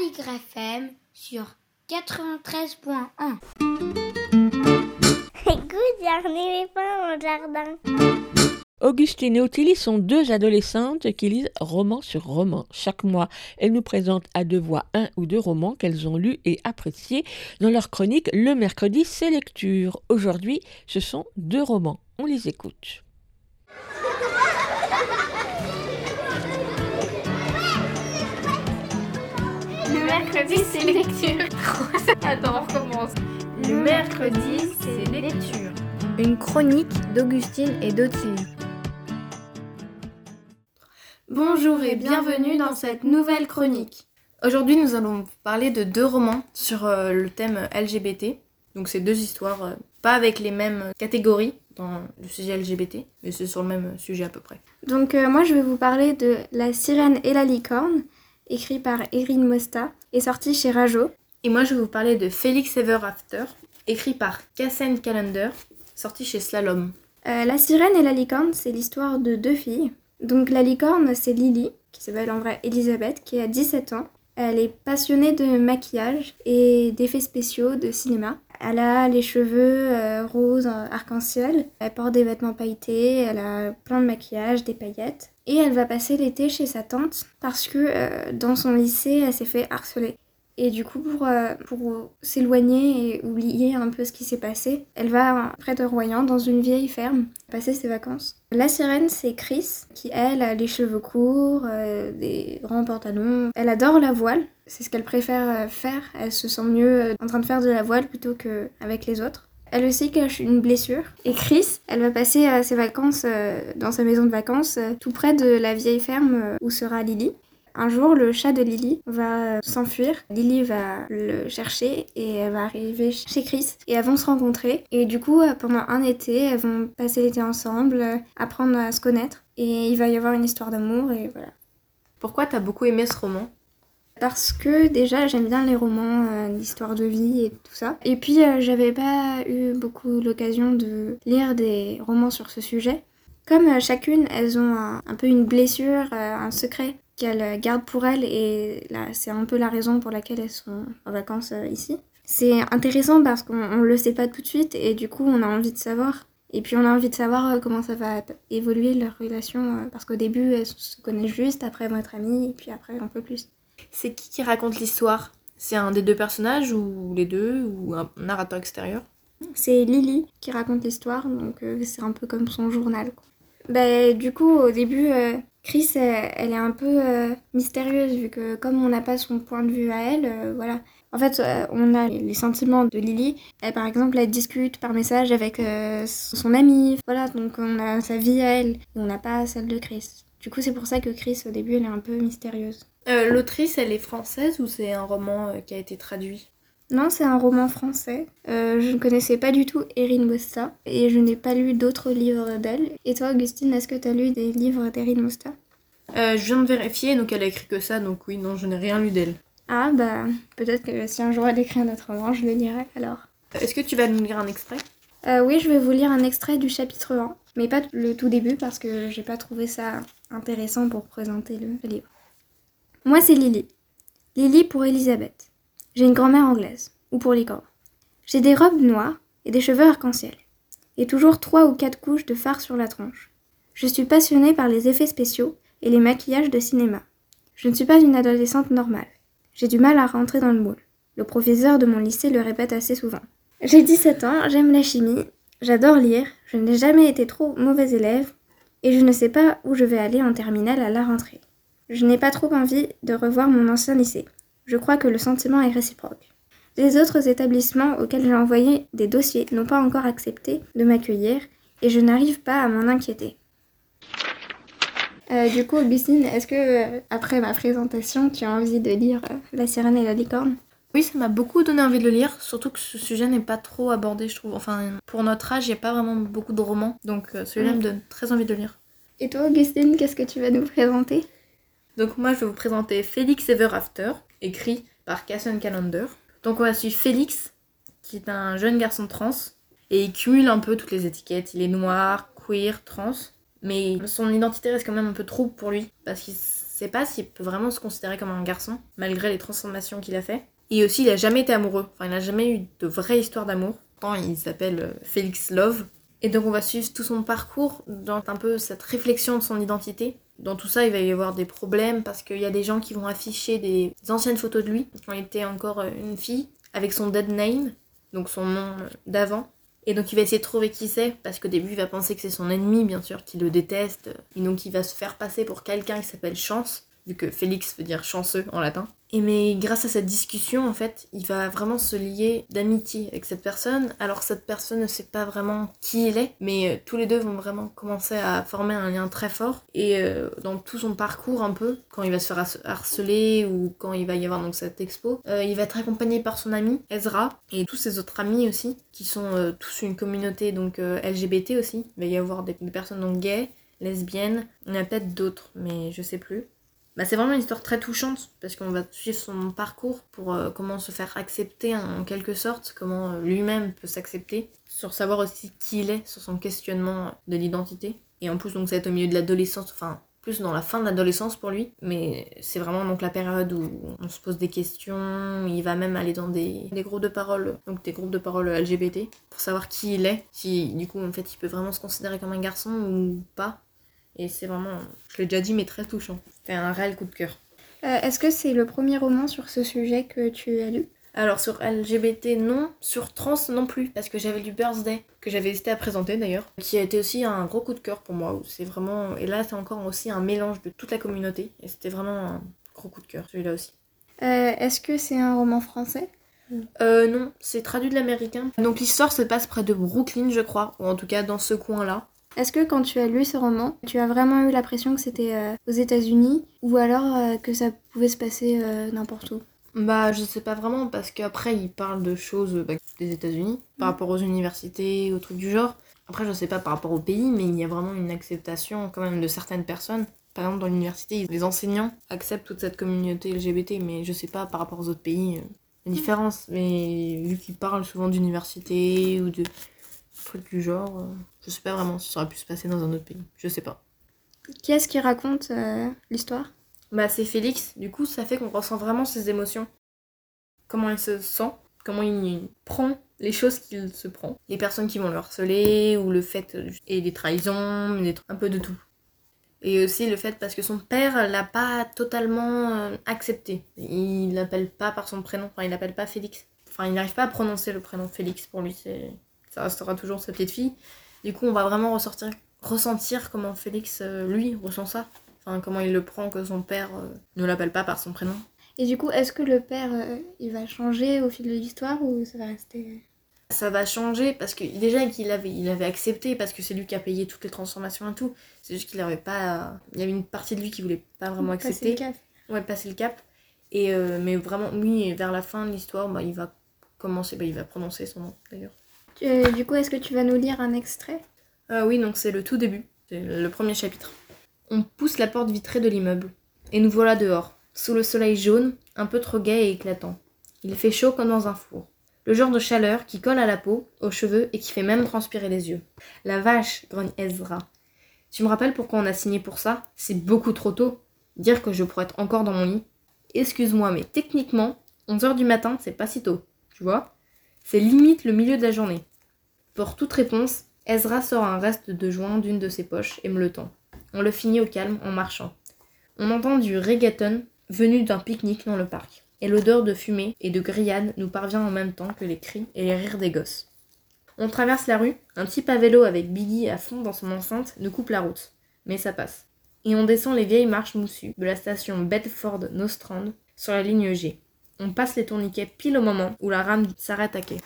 S2: Écoutez Aligre FM sur 93.1.
S4: Écoute, j'ai un éléphant au jardin.
S1: Augustine et Ottilie sont deux adolescentes qui lisent roman sur roman. Chaque mois, elles nous présentent à deux voix un ou deux romans qu'elles ont lus et appréciés dans leur chronique Le mercredi, c'est lecture. Aujourd'hui, ce sont deux romans. On les écoute.
S9: Le mercredi, c'est lecture. Attends, on recommence. Le mercredi, c'est lecture.
S10: Une chronique d'Augustine et d'Ottilie.
S9: Bonjour et bienvenue dans cette nouvelle chronique.
S10: Aujourd'hui, nous allons parler de deux romans sur euh, le thème LGBT. Donc, c'est deux histoires, euh, pas avec les mêmes catégories dans le sujet LGBT, mais c'est sur le même sujet à peu près.
S9: Donc euh, moi, je vais vous parler de La sirène et la licorne, écrit par Erin Mosta et sorti chez Rajo.
S10: Et moi, je vais vous parler de Felix Ever After, écrit par Cassen Callender, sorti chez Slalom.
S9: Euh, la sirène et la licorne, c'est l'histoire de deux filles. Donc la licorne, c'est Lily, qui s'appelle en vrai Elisabeth, qui a 17 ans. Elle est passionnée de maquillage et d'effets spéciaux de cinéma. Elle a les cheveux euh, roses, euh, arc-en-ciel. Elle porte des vêtements pailletés. Elle a plein de maquillage, des paillettes. Et elle va passer l'été chez sa tante parce que euh, dans son lycée, elle s'est fait harceler. Et du coup, pour, euh, pour s'éloigner et oublier un peu ce qui s'est passé, elle va près de Royan, dans une vieille ferme, passer ses vacances. La sirène, c'est Chris, qui elle a les cheveux courts, euh, des grands pantalons. Elle adore la voile, c'est ce qu'elle préfère faire. Elle se sent mieux en train de faire de la voile plutôt qu'avec les autres. Elle aussi cache une blessure. Et Chris, elle va passer euh, ses vacances euh, dans sa maison de vacances, euh, tout près de la vieille ferme où sera Lily. Un jour, le chat de Lily va s'enfuir. Lily va le chercher et elle va arriver chez Chris. Et elles vont se rencontrer. Et du coup, pendant un été, elles vont passer l'été ensemble, apprendre à se connaître. Et il va y avoir une histoire d'amour et voilà.
S10: Pourquoi t'as beaucoup aimé ce roman?
S9: Parce que déjà j'aime bien les romans euh, d'histoire de vie et tout ça. Et puis euh, j'avais pas eu beaucoup l'occasion de lire des romans sur ce sujet. Comme euh, chacune, elles ont un, un peu une blessure, euh, un secret qu'elles euh, gardent pour elles et là c'est un peu la raison pour laquelle elles sont en vacances ici. C'est intéressant parce qu'on on le sait pas tout de suite et du coup on a envie de savoir. Et puis on a envie de savoir comment ça va évoluer leur relation parce qu'au début elles se connaissent juste, après vont être amies et puis après un peu plus.
S10: C'est qui qui raconte l'histoire? C'est un des deux personnages ou les deux ou un narrateur extérieur?
S9: C'est Lily qui raconte l'histoire, donc euh, c'est un peu comme son journal. quoi. Bah, du coup, au début, euh, Chris, euh, elle est un peu mystérieuse, vu que comme on n'a pas son point de vue à elle, voilà. En fait, on a les sentiments de Lily. Elle, par exemple, elle discute par message avec son amie. Voilà, donc on a sa vie à elle, on n'a pas celle de Chris. Du coup, c'est pour ça que Chris, au début, elle est un peu mystérieuse.
S10: Euh, L'autrice, elle est française ou c'est un roman euh, qui a été traduit?
S9: Non, c'est un roman français. Euh, je ne connaissais pas du tout Erin Mosta et je n'ai pas lu d'autres livres d'elle. Et toi, Augustine, est-ce que tu as lu des livres d'Erin Mosta?
S10: Je viens de vérifier, donc elle a écrit que ça, donc oui, non, je n'ai rien lu d'elle.
S9: Ah, bah, peut-être que si un jour elle écrit un autre roman, je le lirai alors.
S10: Est-ce que tu vas nous lire un extrait?
S9: Oui, je vais vous lire un extrait du chapitre 1, mais pas le tout début parce que j'ai pas trouvé ça intéressant pour présenter le, livre. Moi, c'est Lily. Lily pour Elisabeth. J'ai une grand-mère anglaise, ou pour licorne. J'ai des robes noires et des cheveux arc-en-ciel, et toujours trois ou quatre couches de fard sur la tronche. Je suis passionnée par les effets spéciaux et les maquillages de cinéma. Je ne suis pas une adolescente normale. J'ai du mal à rentrer dans le moule. Le professeur de mon lycée le répète assez souvent. J'ai 17 ans, j'aime la chimie, j'adore lire, je n'ai jamais été trop mauvais élève, et je ne sais pas où je vais aller en terminale à la rentrée. Je n'ai pas trop envie de revoir mon ancien lycée. Je crois que le sentiment est réciproque. Les autres établissements auxquels j'ai envoyé des dossiers n'ont pas encore accepté de m'accueillir, et je n'arrive pas à m'en inquiéter. Euh, du coup, Augustine, est-ce que, euh, après ma présentation, tu as envie de lire euh, La sirène et la licorne?
S10: Oui, ça m'a beaucoup donné envie de le lire, surtout que ce sujet n'est pas trop abordé, je trouve. Enfin, pour notre âge, il n'y a pas vraiment beaucoup de romans, donc euh, celui-là
S9: Mm.
S10: me donne très envie de le lire.
S9: Et toi, Augustine, qu'est-ce que tu vas nous présenter?
S10: Donc moi, je vais vous présenter Félix Ever After, écrit par Cassian Callender. Donc on va suivre Félix, qui est un jeune garçon trans, et il cumule un peu toutes les étiquettes. Il est noir, queer, trans, mais son identité reste quand même un peu trouble pour lui, parce qu'il sait pas s'il peut vraiment se considérer comme un garçon, malgré les transformations qu'il a fait. Et aussi, il a jamais été amoureux, enfin il n'a jamais eu de vraie histoire d'amour. Pourtant, il s'appelle euh, Félix Love. Et donc on va suivre tout son parcours dans un peu cette réflexion de son identité. Dans tout ça, il va y avoir des problèmes parce qu'il y a des gens qui vont afficher des anciennes photos de lui quand il était encore euh, une fille avec son dead name, donc son nom euh, d'avant. Et donc il va essayer de trouver qui c'est parce qu'au début il va penser que c'est son ennemi bien sûr, qui le déteste. Et donc il va se faire passer pour quelqu'un qui s'appelle Chance, vu que Félix veut dire chanceux en latin. Et mais grâce à cette discussion, en fait, il va vraiment se lier d'amitié avec cette personne. Alors cette personne ne sait pas vraiment qui il est, mais euh, tous les deux vont vraiment commencer à former un lien très fort. Et euh, dans tout son parcours un peu, quand il va se faire harce- harceler ou quand il va y avoir donc cette expo, euh, il va être accompagné par son ami Ezra et tous ses autres amis aussi, qui sont tous une communauté donc LGBT aussi. Il va y avoir des, personnes gays, lesbiennes, il y en a peut-être d'autres, mais je sais plus. Bah, c'est vraiment une histoire très touchante parce qu'on va suivre son parcours pour euh, comment se faire accepter en, en quelque sorte, comment euh, lui-même peut s'accepter, sur savoir aussi qui il est, sur son questionnement de l'identité. Et en plus, donc, ça va être au milieu de l'adolescence, enfin, plus dans la fin de l'adolescence pour lui, mais c'est vraiment donc la période où on se pose des questions, il va même aller dans des, des groupes de parole, donc des groupes de parole LGBT, pour savoir qui il est, si du coup en fait il peut vraiment se considérer comme un garçon ou pas. Et c'est vraiment, je l'ai déjà dit, mais très touchant. C'est un réel coup de cœur.
S9: Euh, Est-ce que c'est le premier roman sur ce sujet que tu as lu?
S10: Alors sur LGBT non, sur trans non plus, parce que j'avais lu Birthday, que j'avais hésité à présenter d'ailleurs, qui a été aussi un gros coup de cœur pour moi. C'est vraiment, et là c'est encore aussi un mélange de toute la communauté, et c'était vraiment un gros coup de cœur celui-là aussi.
S9: Euh, Est-ce que c'est un roman français?
S10: Euh, non, c'est traduit de l'américain. Donc l'histoire se passe près de Brooklyn, je crois, ou en tout cas dans ce coin-là.
S9: Est-ce que quand tu as lu ce roman, tu as vraiment eu l'impression que c'était euh, aux États-Unis ou alors euh, que ça pouvait se passer euh, n'importe où?
S10: Bah, je sais pas vraiment, parce qu'après, il parle de choses bah, des États-Unis, par rapport aux universités, aux trucs du genre. Après, je sais pas par rapport au pays, mais il y a vraiment une acceptation quand même de certaines personnes. Par exemple, dans l'université, les enseignants acceptent toute cette communauté LGBT, mais je sais pas par rapport aux autres pays, la différence. Mais vu qu'ils parlent souvent d'université ou de trucs du genre, je sais pas vraiment si ça aurait pu se passer dans un autre pays. Je sais pas.
S9: Qui est-ce qui raconte euh, l'histoire?
S10: Bah, c'est Félix, du coup, ça fait qu'on ressent vraiment ses émotions. Comment il se sent, comment il prend les choses qu'il se prend. Les personnes qui vont le harceler, ou le fait. et des trahisons, des trucs- un peu de tout. Et aussi le fait parce que son père l'a pas totalement euh, accepté. Il l'appelle pas par son prénom, enfin, il l'appelle pas Félix. Enfin, il n'arrive pas à prononcer le prénom Félix pour lui, c'est. Ça restera toujours sa petite fille. Du coup, on va vraiment ressortir, ressentir comment Félix, euh, lui, ressent ça. Enfin, comment il le prend que son père euh, ne l'appelle pas par son prénom.
S9: Et du coup, est-ce que le père, euh, il va changer au fil de l'histoire ou ça va rester
S10: Ça va changer parce que déjà qu'il avait, il avait accepté parce que c'est lui qui a payé toutes les transformations et tout. C'est juste qu'il avait pas. Il y avait une partie de lui qui voulait pas vraiment
S9: passer
S10: accepter.
S9: le cap
S10: Ouais, passer le cap. Et euh, mais vraiment, oui, vers la fin de l'histoire, bah, il va commencer, bah, il va prononcer son nom d'ailleurs.
S9: Euh, Du coup, est-ce que tu vas nous lire un extrait?
S10: Ah oui, donc c'est le tout début, c'est le premier chapitre. On pousse la porte vitrée de l'immeuble, et nous voilà dehors, sous le soleil jaune, un peu trop gai et éclatant. Il fait chaud comme dans un four. Le genre de chaleur qui colle à la peau, aux cheveux et qui fait même transpirer les yeux. La vache, grogne Ezra. Tu me rappelles pourquoi on a signé pour ça? C'est beaucoup trop tôt. Dire que je pourrais être encore dans mon lit? Excuse-moi, mais techniquement, 11h du matin, c'est pas si tôt. Tu vois? C'est limite le milieu de la journée. Pour toute réponse, Ezra sort un reste de joint d'une de ses poches et me le tend. On le finit au calme en marchant. On entend du reggaeton venu d'un pique-nique dans le parc. Et l'odeur de fumée et de grillade nous parvient en même temps que les cris et les rires des gosses. On traverse la rue, un type à vélo avec Biggie à fond dans son enceinte nous coupe la route. Mais ça passe. Et on descend les vieilles marches moussues de la station Bedford-Nostrand sur la ligne G. On passe les tourniquets pile au moment où la rame s'arrête à quai.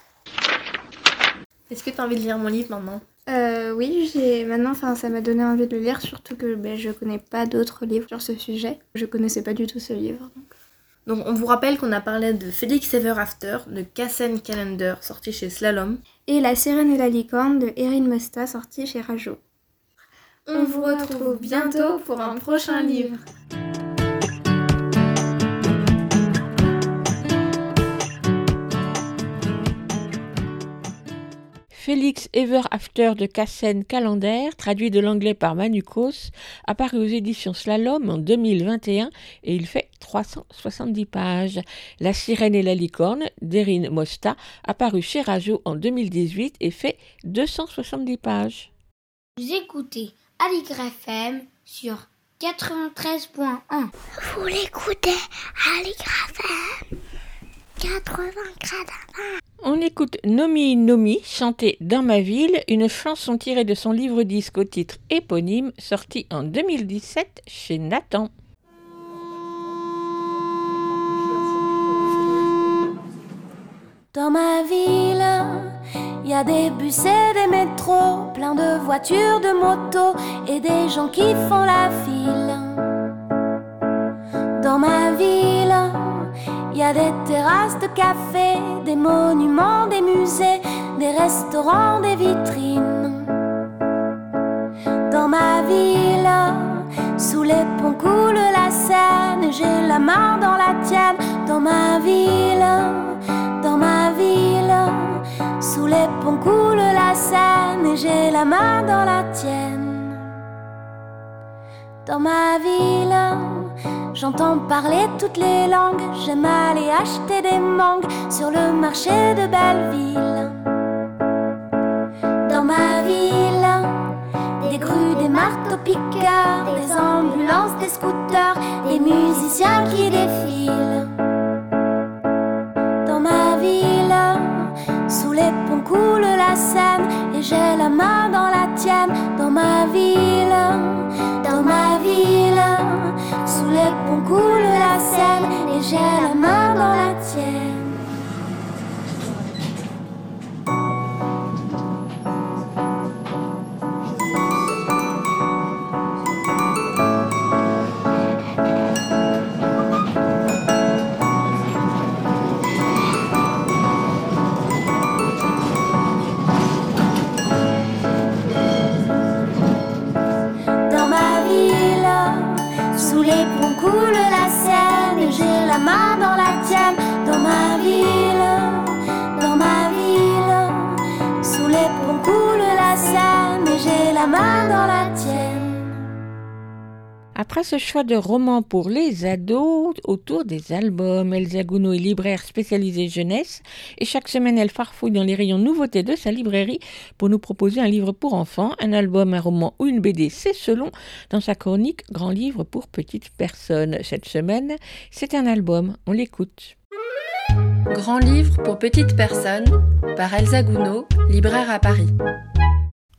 S10: Est-ce que tu as envie de lire mon livre maintenant?
S9: Euh, oui, j'ai maintenant, enfin, ça m'a donné envie de le lire, surtout que ben, je connais pas d'autres livres sur ce sujet. Je connaissais pas du tout ce livre. donc.
S10: Donc on vous rappelle qu'on a parlé de Felix Ever After, de Cassen Calendar, sorti chez Slalom.
S9: Et La sirène et la licorne de Erin Mosta, sorti chez Rajo. On vous retrouve bientôt pour un prochain livre.
S1: Félix Ever After de Cassen Calendar, traduit de l'anglais par Manukos, apparu aux éditions Slalom en 2021 et il fait 370 pages. La sirène et la licorne d'Erin Mosta, apparu chez Rajo en 2018 et fait 270 pages.
S2: Vous écoutez Aligre FM sur 93.1.
S4: Vous l'écoutez à l'IGRAFM 80 gradins.
S1: On écoute Nomi Nomi chanter Dans ma ville, une chanson tirée de son livre disque au titre éponyme sorti en 2017 chez Nathan.
S4: Dans ma ville, il y a des bus et des métros, plein de voitures, de motos et des gens qui font la file. Dans ma ville, il y a des terrasses de café, des monuments, des musées, des restaurants, des vitrines. Dans ma ville, sous les ponts coule la Seine, j'ai la main dans la tienne. Dans ma ville, dans ma ville, sous les ponts coule la Seine, et j'ai la main dans la tienne. Dans ma ville, j'entends parler toutes les langues. J'aime aller acheter des mangues sur le marché de Belleville. Dans ma ville, des grues, des marteaux piqueurs, des ambulances, des scooters, des musiciens qui défilent. Dans ma ville, sous les ponts coule la Seine, et j'ai la main dans la tienne. Dans ma ville, dans ma ville, sous les ponts coule la Seine, et j'ai la main dans la tienne.
S1: Après ce choix de roman pour les ados autour des albums, Elsa Gounod est libraire spécialisée jeunesse et chaque semaine elle farfouille dans les rayons nouveautés de sa librairie pour nous proposer un livre pour enfants, un album, un roman ou une BD, c'est selon, dans sa chronique Grand livre pour petites personnes. Cette semaine, c'est un album, on l'écoute.
S11: Grand livre pour petites personnes par Elsa Gounod, libraire à Paris.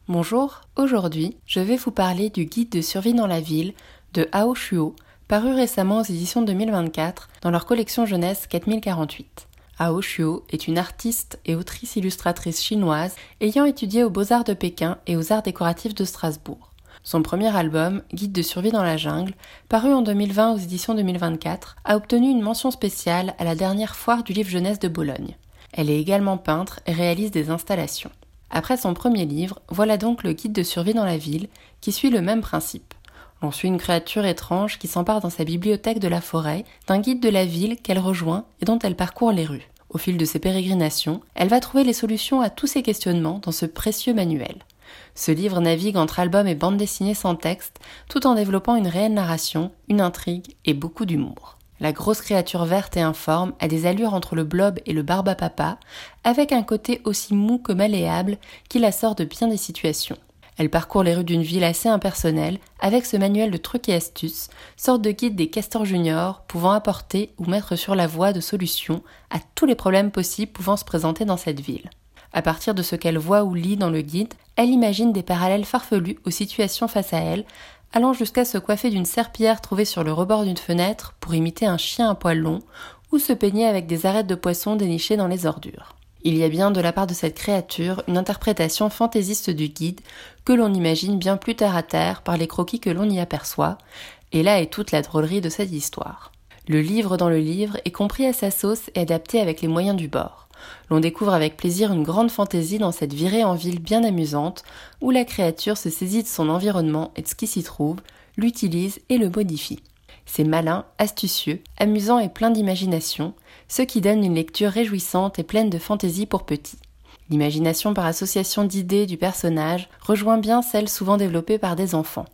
S11: Bonjour, aujourd'hui je vais vous parler du guide de survie dans la ville de Ao Shuo, paru récemment aux éditions 2024 dans leur collection jeunesse 4048. Ao Shuo est une artiste et autrice illustratrice chinoise ayant étudié aux Beaux-Arts de Pékin et aux Arts décoratifs de Strasbourg. Son premier album, Guide de survie dans la jungle, paru en 2020 aux éditions 2024, a obtenu une mention spéciale à la dernière foire du livre jeunesse de Bologne. Elle est également peintre et réalise des installations. Après son premier livre, voilà donc le guide de survie dans la ville, qui suit le même principe. On suit une créature étrange qui s'empare dans sa bibliothèque de la forêt d'un guide de la ville qu'elle rejoint et dont elle parcourt les rues. Au fil de ses pérégrinations, elle va trouver les solutions à tous ses questionnements dans ce précieux manuel. Ce livre navigue entre albums et bandes dessinées sans texte, tout en développant une réelle narration, une intrigue et beaucoup d'humour. La grosse créature verte et informe a des allures entre le blob et le barbe à papa, avec un côté aussi mou que malléable qui la sort de bien des situations. Elle parcourt les rues d'une ville assez impersonnelle avec ce manuel de trucs et astuces, sorte de guide des castors juniors pouvant apporter ou mettre sur la voie de solutions à tous les problèmes possibles pouvant se présenter dans cette ville. À partir de ce qu'elle voit ou lit dans le guide, elle imagine des parallèles farfelus aux situations face à elle, allant jusqu'à se coiffer d'une serpillière trouvée sur le rebord d'une fenêtre pour imiter un chien à poil long, ou se peigner avec des arêtes de poisson dénichées dans les ordures. Il y a bien de la part de cette créature une interprétation fantaisiste du guide que l'on imagine bien plus terre à terre par les croquis que l'on y aperçoit, et là est toute la drôlerie de cette histoire. Le livre dans le livre est compris à sa sauce et adapté avec les moyens du bord. L'on découvre avec plaisir une grande fantaisie dans cette virée en ville bien amusante, où la créature se saisit de son environnement et de ce qui s'y trouve, l'utilise et le modifie. C'est malin, astucieux, amusant et plein d'imagination, ce qui donne une lecture réjouissante et pleine de fantaisie pour petits. L'imagination par association d'idées du personnage rejoint bien celle souvent développée par des enfants.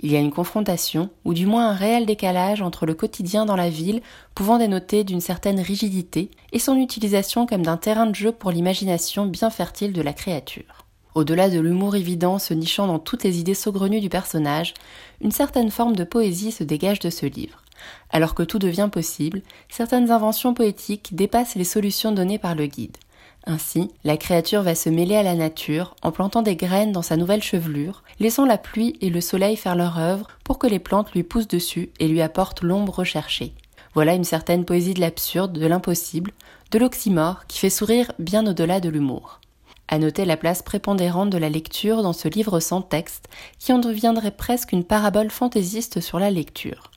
S11: Il y a une confrontation, ou du moins un réel décalage entre le quotidien dans la ville, pouvant dénoter d'une certaine rigidité, et son utilisation comme d'un terrain de jeu pour l'imagination bien fertile de la créature. Au-delà de l'humour évident se nichant dans toutes les idées saugrenues du personnage, une certaine forme de poésie se dégage de ce livre. Alors que tout devient possible, certaines inventions poétiques dépassent les solutions données par le guide. Ainsi, la créature va se mêler à la nature en plantant des graines dans sa nouvelle chevelure, laissant la pluie et le soleil faire leur œuvre pour que les plantes lui poussent dessus et lui apportent l'ombre recherchée. Voilà une certaine poésie de l'absurde, de l'impossible, de l'oxymore qui fait sourire bien au-delà de l'humour. À noter la place prépondérante de la lecture dans ce livre sans texte, qui en deviendrait presque une parabole fantaisiste sur la lecture.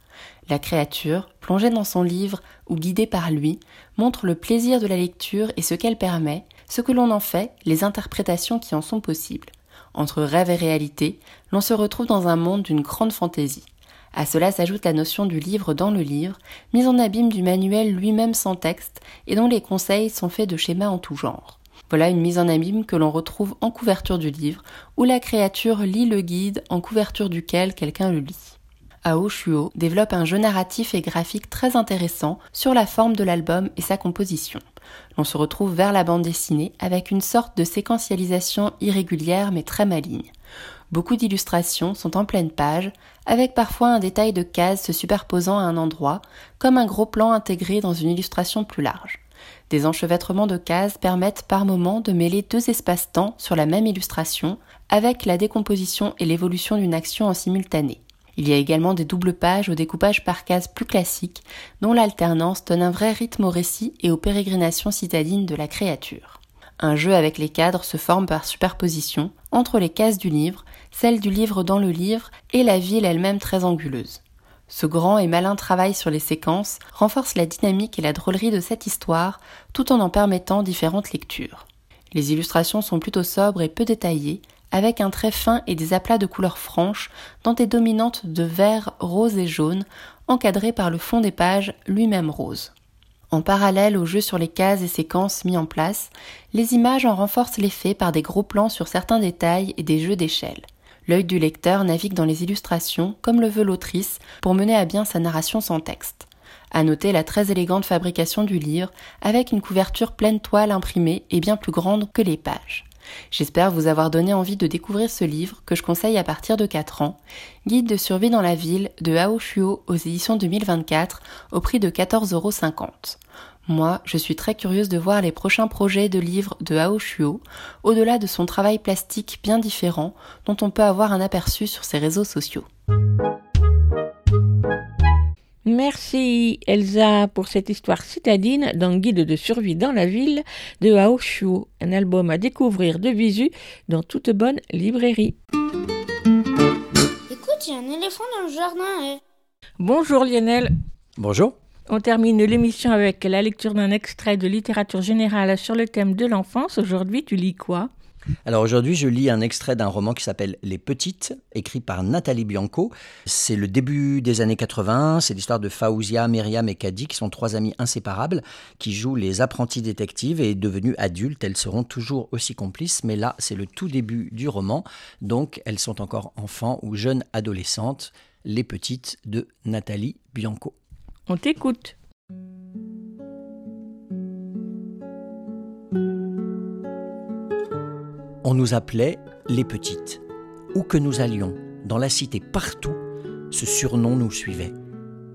S11: La créature, plongée dans son livre ou guidée par lui, montre le plaisir de la lecture et ce qu'elle permet, ce que l'on en fait, les interprétations qui en sont possibles. Entre rêve et réalité, l'on se retrouve dans un monde d'une grande fantaisie. À cela s'ajoute la notion du livre dans le livre, mise en abîme du manuel lui-même sans texte et dont les conseils sont faits de schémas en tout genre. Voilà une mise en abîme que l'on retrouve en couverture du livre, où la créature lit le guide en couverture duquel quelqu'un le lit. Ao Shuo développe un jeu narratif et graphique très intéressant sur la forme de l'album et sa composition. L'on se retrouve vers la bande dessinée avec une sorte de séquentialisation irrégulière mais très maligne. Beaucoup d'illustrations sont en pleine page, avec parfois un détail de cases se superposant à un endroit, comme un gros plan intégré dans une illustration plus large. Des enchevêtrements de cases permettent par moment de mêler deux espaces-temps sur la même illustration, avec la décomposition et l'évolution d'une action en simultané. Il y a également des doubles pages au découpage par cases plus classiques, dont l'alternance donne un vrai rythme au récit et aux pérégrinations citadines de la créature. Un jeu avec les cadres se forme par superposition entre les cases du livre, celles du livre dans le livre et la ville elle-même très anguleuse. Ce grand et malin travail sur les séquences renforce la dynamique et la drôlerie de cette histoire tout en en permettant différentes lectures. Les illustrations sont plutôt sobres et peu détaillées, avec un trait fin et des aplats de couleurs franches, dans des dominantes de vert, rose et jaune, encadrées par le fond des pages lui-même rose. En parallèle au jeu sur les cases et séquences mis en place, les images en renforcent l'effet par des gros plans sur certains détails et des jeux d'échelle. L'œil du lecteur navigue dans les illustrations comme le veut l'autrice pour mener à bien sa narration sans texte. À noter la très élégante fabrication du livre avec une couverture pleine toile imprimée et bien plus grande que les pages. J'espère vous avoir donné envie de découvrir ce livre que je conseille à partir de 4 ans, Guide de survie dans la ville de Hao Shuo aux éditions 2024 au prix de 14,50 euros. Moi, je suis très curieuse de voir les prochains projets de livres de Hao Shuo, au-delà de son travail plastique bien différent dont on peut avoir un aperçu sur ses réseaux sociaux.
S1: Merci Elsa pour cette histoire citadine dans Guide de survie dans la ville de Aoshuo, un album à découvrir de visu dans toute bonne librairie.
S2: Écoute, il y a un éléphant dans le jardin. eh.
S1: Bonjour Lionel.
S12: Bonjour.
S1: On termine l'émission avec la lecture d'un extrait de littérature générale sur le thème de l'enfance. Aujourd'hui, tu lis quoi?
S12: Alors aujourd'hui, je lis un extrait d'un roman qui s'appelle Les Petites, écrit par Nathalie Bianco. C'est le début des années 80. C'est l'histoire de Faouzia, Myriam et Kadi, qui sont trois amies inséparables, qui jouent les apprentis détectives et devenues adultes, elles seront toujours aussi complices. Mais là, c'est le tout début du roman. Donc, elles sont encore enfants ou jeunes adolescentes. Les Petites de Nathalie Bianco.
S1: On t'écoute.
S12: On nous appelait les petites. Où que nous allions, dans la cité, partout, ce surnom nous suivait.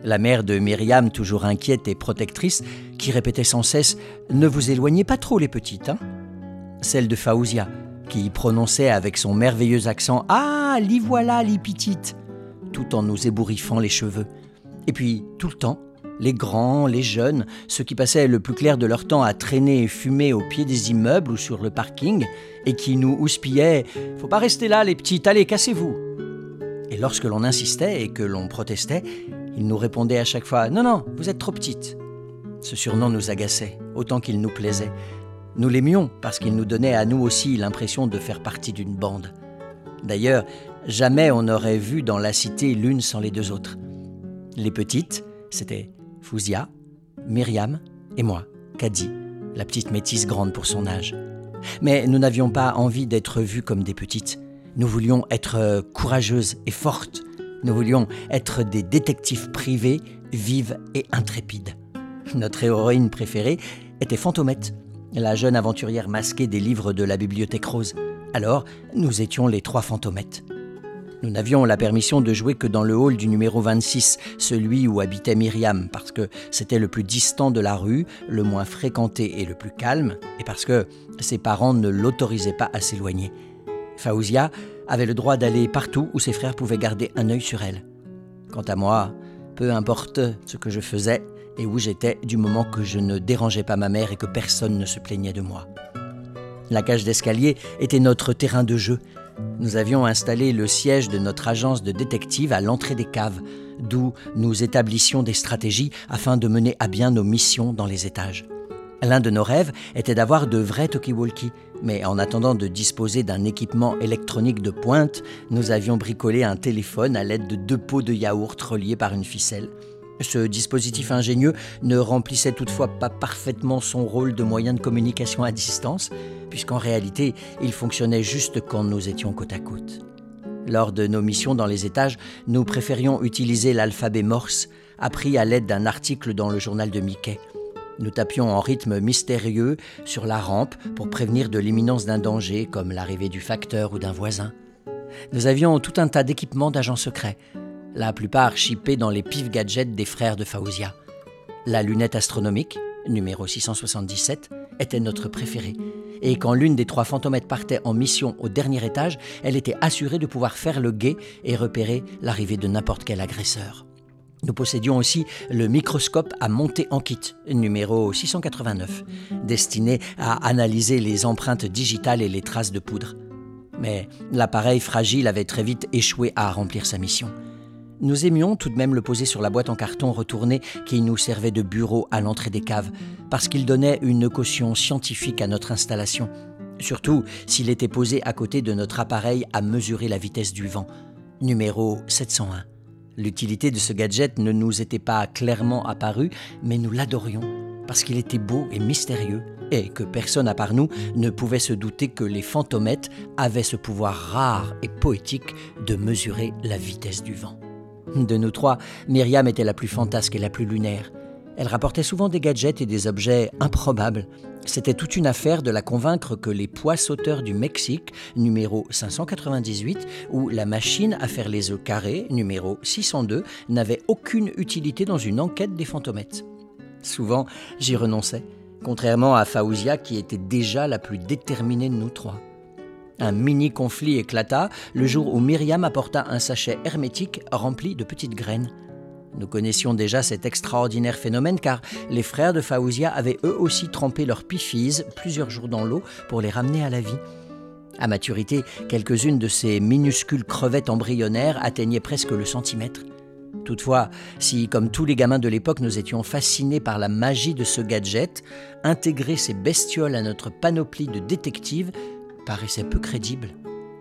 S12: La mère de Myriam, toujours inquiète et protectrice, qui répétait sans cesse Ne vous éloignez pas trop, les petites. hein Celle de Faouzia, qui prononçait avec son merveilleux accent Ah, l'y voilà, les petites tout en nous ébouriffant les cheveux. Et puis, tout le temps, les grands, les jeunes, ceux qui passaient le plus clair de leur temps à traîner et fumer au pied des immeubles ou sur le parking, et qui nous houspillaient Faut pas rester là, les petites, allez, cassez-vous Et lorsque l'on insistait et que l'on protestait, ils nous répondaient à chaque fois Non, non, vous êtes trop petites. Ce surnom nous agaçait, autant qu'il nous plaisait. Nous l'aimions parce qu'il nous donnait à nous aussi l'impression de faire partie d'une bande. D'ailleurs, jamais on n'aurait vu dans la cité l'une sans les deux autres. Les petites, c'était Fouzia, Myriam et moi, Kadi, la petite métisse grande pour son âge. Mais nous n'avions pas envie d'être vues comme des petites. Nous voulions être euh, courageuses et fortes. Nous voulions être des détectives privées, vives et intrépides. Notre héroïne préférée était Fantomette, la jeune aventurière masquée des livres de la bibliothèque rose. Alors, nous étions les trois Fantomettes. Nous n'avions la permission de jouer que dans le hall du numéro 26, celui où habitait Myriam, parce que c'était le plus distant de la rue, le moins fréquenté et le plus calme, et parce que ses parents ne l'autorisaient pas à s'éloigner. Faouzia avait le droit d'aller partout où ses frères pouvaient garder un œil sur elle. Quant à moi, peu importe ce que je faisais et où j'étais du moment que je ne dérangeais pas ma mère et que personne ne se plaignait de moi. La cage d'escalier était notre terrain de jeu. Nous avions installé le siège de notre agence de détective à l'entrée des caves, d'où nous établissions des stratégies afin de mener à bien nos missions dans les étages. L'un de nos rêves était d'avoir de vrais talkie-walkie, mais en attendant de disposer d'un équipement électronique de pointe, nous avions bricolé un téléphone à l'aide de deux pots de yaourt reliés par une ficelle. Ce dispositif ingénieux ne remplissait toutefois pas parfaitement son rôle de moyen de communication à distance, puisqu'en réalité, il fonctionnait juste quand nous étions côte à côte. Lors de nos missions dans les étages, nous préférions utiliser l'alphabet morse, appris à l'aide d'un article dans le journal de Mickey. Nous tapions en rythme mystérieux sur la rampe pour prévenir de l'imminence d'un danger, comme l'arrivée du facteur ou d'un voisin. Nous avions tout un tas d'équipements d'agents secrets, la plupart chippés dans les pif gadgets des frères de Faouzia. La lunette astronomique, numéro 677, était notre préférée. Et quand l'une des trois fantomètres partait en mission au dernier étage, elle était assurée de pouvoir faire le guet et repérer l'arrivée de n'importe quel agresseur. Nous possédions aussi le microscope à monter en kit, numéro 689, destiné à analyser les empreintes digitales et les traces de poudre. Mais l'appareil fragile avait très vite échoué à remplir sa mission. Nous aimions tout de même le poser sur la boîte en carton retournée qui nous servait de bureau à l'entrée des caves, parce qu'il donnait une caution scientifique à notre installation, surtout s'il était posé à côté de notre appareil à mesurer la vitesse du vent, numéro 701. L'utilité de ce gadget ne nous était pas clairement apparue, mais nous l'adorions, parce qu'il était beau et mystérieux, et que personne à part nous ne pouvait se douter que les fantomètres avaient ce pouvoir rare et poétique de mesurer la vitesse du vent. De nous trois, Myriam était la plus fantasque et la plus lunaire. Elle rapportait souvent des gadgets et des objets improbables. C'était toute une affaire de la convaincre que les pois sauteurs du Mexique, numéro 598, ou la machine à faire les œufs carrés, numéro 602, n'avaient aucune utilité dans une enquête des fantomètres. Souvent, j'y renonçais, contrairement à Faouzia qui était déjà la plus déterminée de nous trois. Un mini conflit éclata le jour où Myriam apporta un sachet hermétique rempli de petites graines. Nous connaissions déjà cet extraordinaire phénomène car les frères de Faouzia avaient eux aussi trempé leurs pifis plusieurs jours dans l'eau pour les ramener à la vie. À maturité, quelques-unes de ces minuscules crevettes embryonnaires atteignaient presque le centimètre. Toutefois, si, comme tous les gamins de l'époque, nous étions fascinés par la magie de ce gadget, intégrer ces bestioles à notre panoplie de détectives paraissait peu crédible.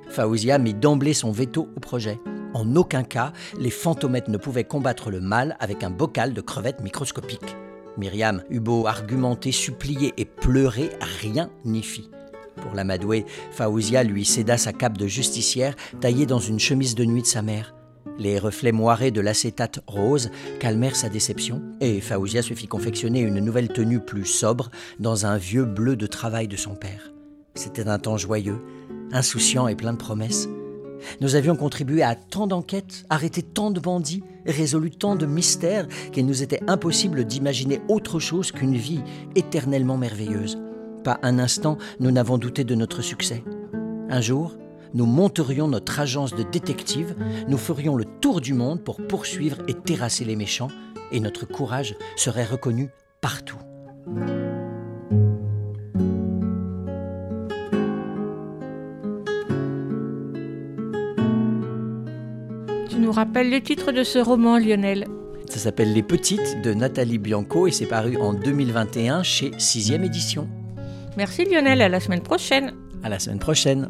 S12: Faouzia mit d'emblée son veto au projet. En aucun cas, les fantomètres ne pouvaient combattre le mal avec un bocal de crevettes microscopiques. Myriam eut beau argumenter, supplier et pleurer, rien n'y fit. Pour l'amadouer, Faouzia lui céda sa cape de justicière taillée dans une chemise de nuit de sa mère. Les reflets moirés de l'acétate rose calmèrent sa déception et Faouzia se fit confectionner une nouvelle tenue plus sobre dans un vieux bleu de travail de son père. C'était un temps joyeux, insouciant et plein de promesses. Nous avions contribué à tant d'enquêtes, arrêté tant de bandits, résolu tant de mystères qu'il nous était impossible d'imaginer autre chose qu'une vie éternellement merveilleuse. Pas un instant nous n'avons douté de notre succès. Un jour, nous monterions notre agence de détectives, nous ferions le tour du monde pour poursuivre et terrasser les méchants, et notre courage serait reconnu partout.
S6: Nous rappelles le titre de ce roman, Lionel
S12: Ça s'appelle Les Petites de Nathalie Bianco et c'est paru en 2021 chez 6ème édition.
S6: Merci Lionel, à la semaine prochaine.
S12: À la semaine prochaine.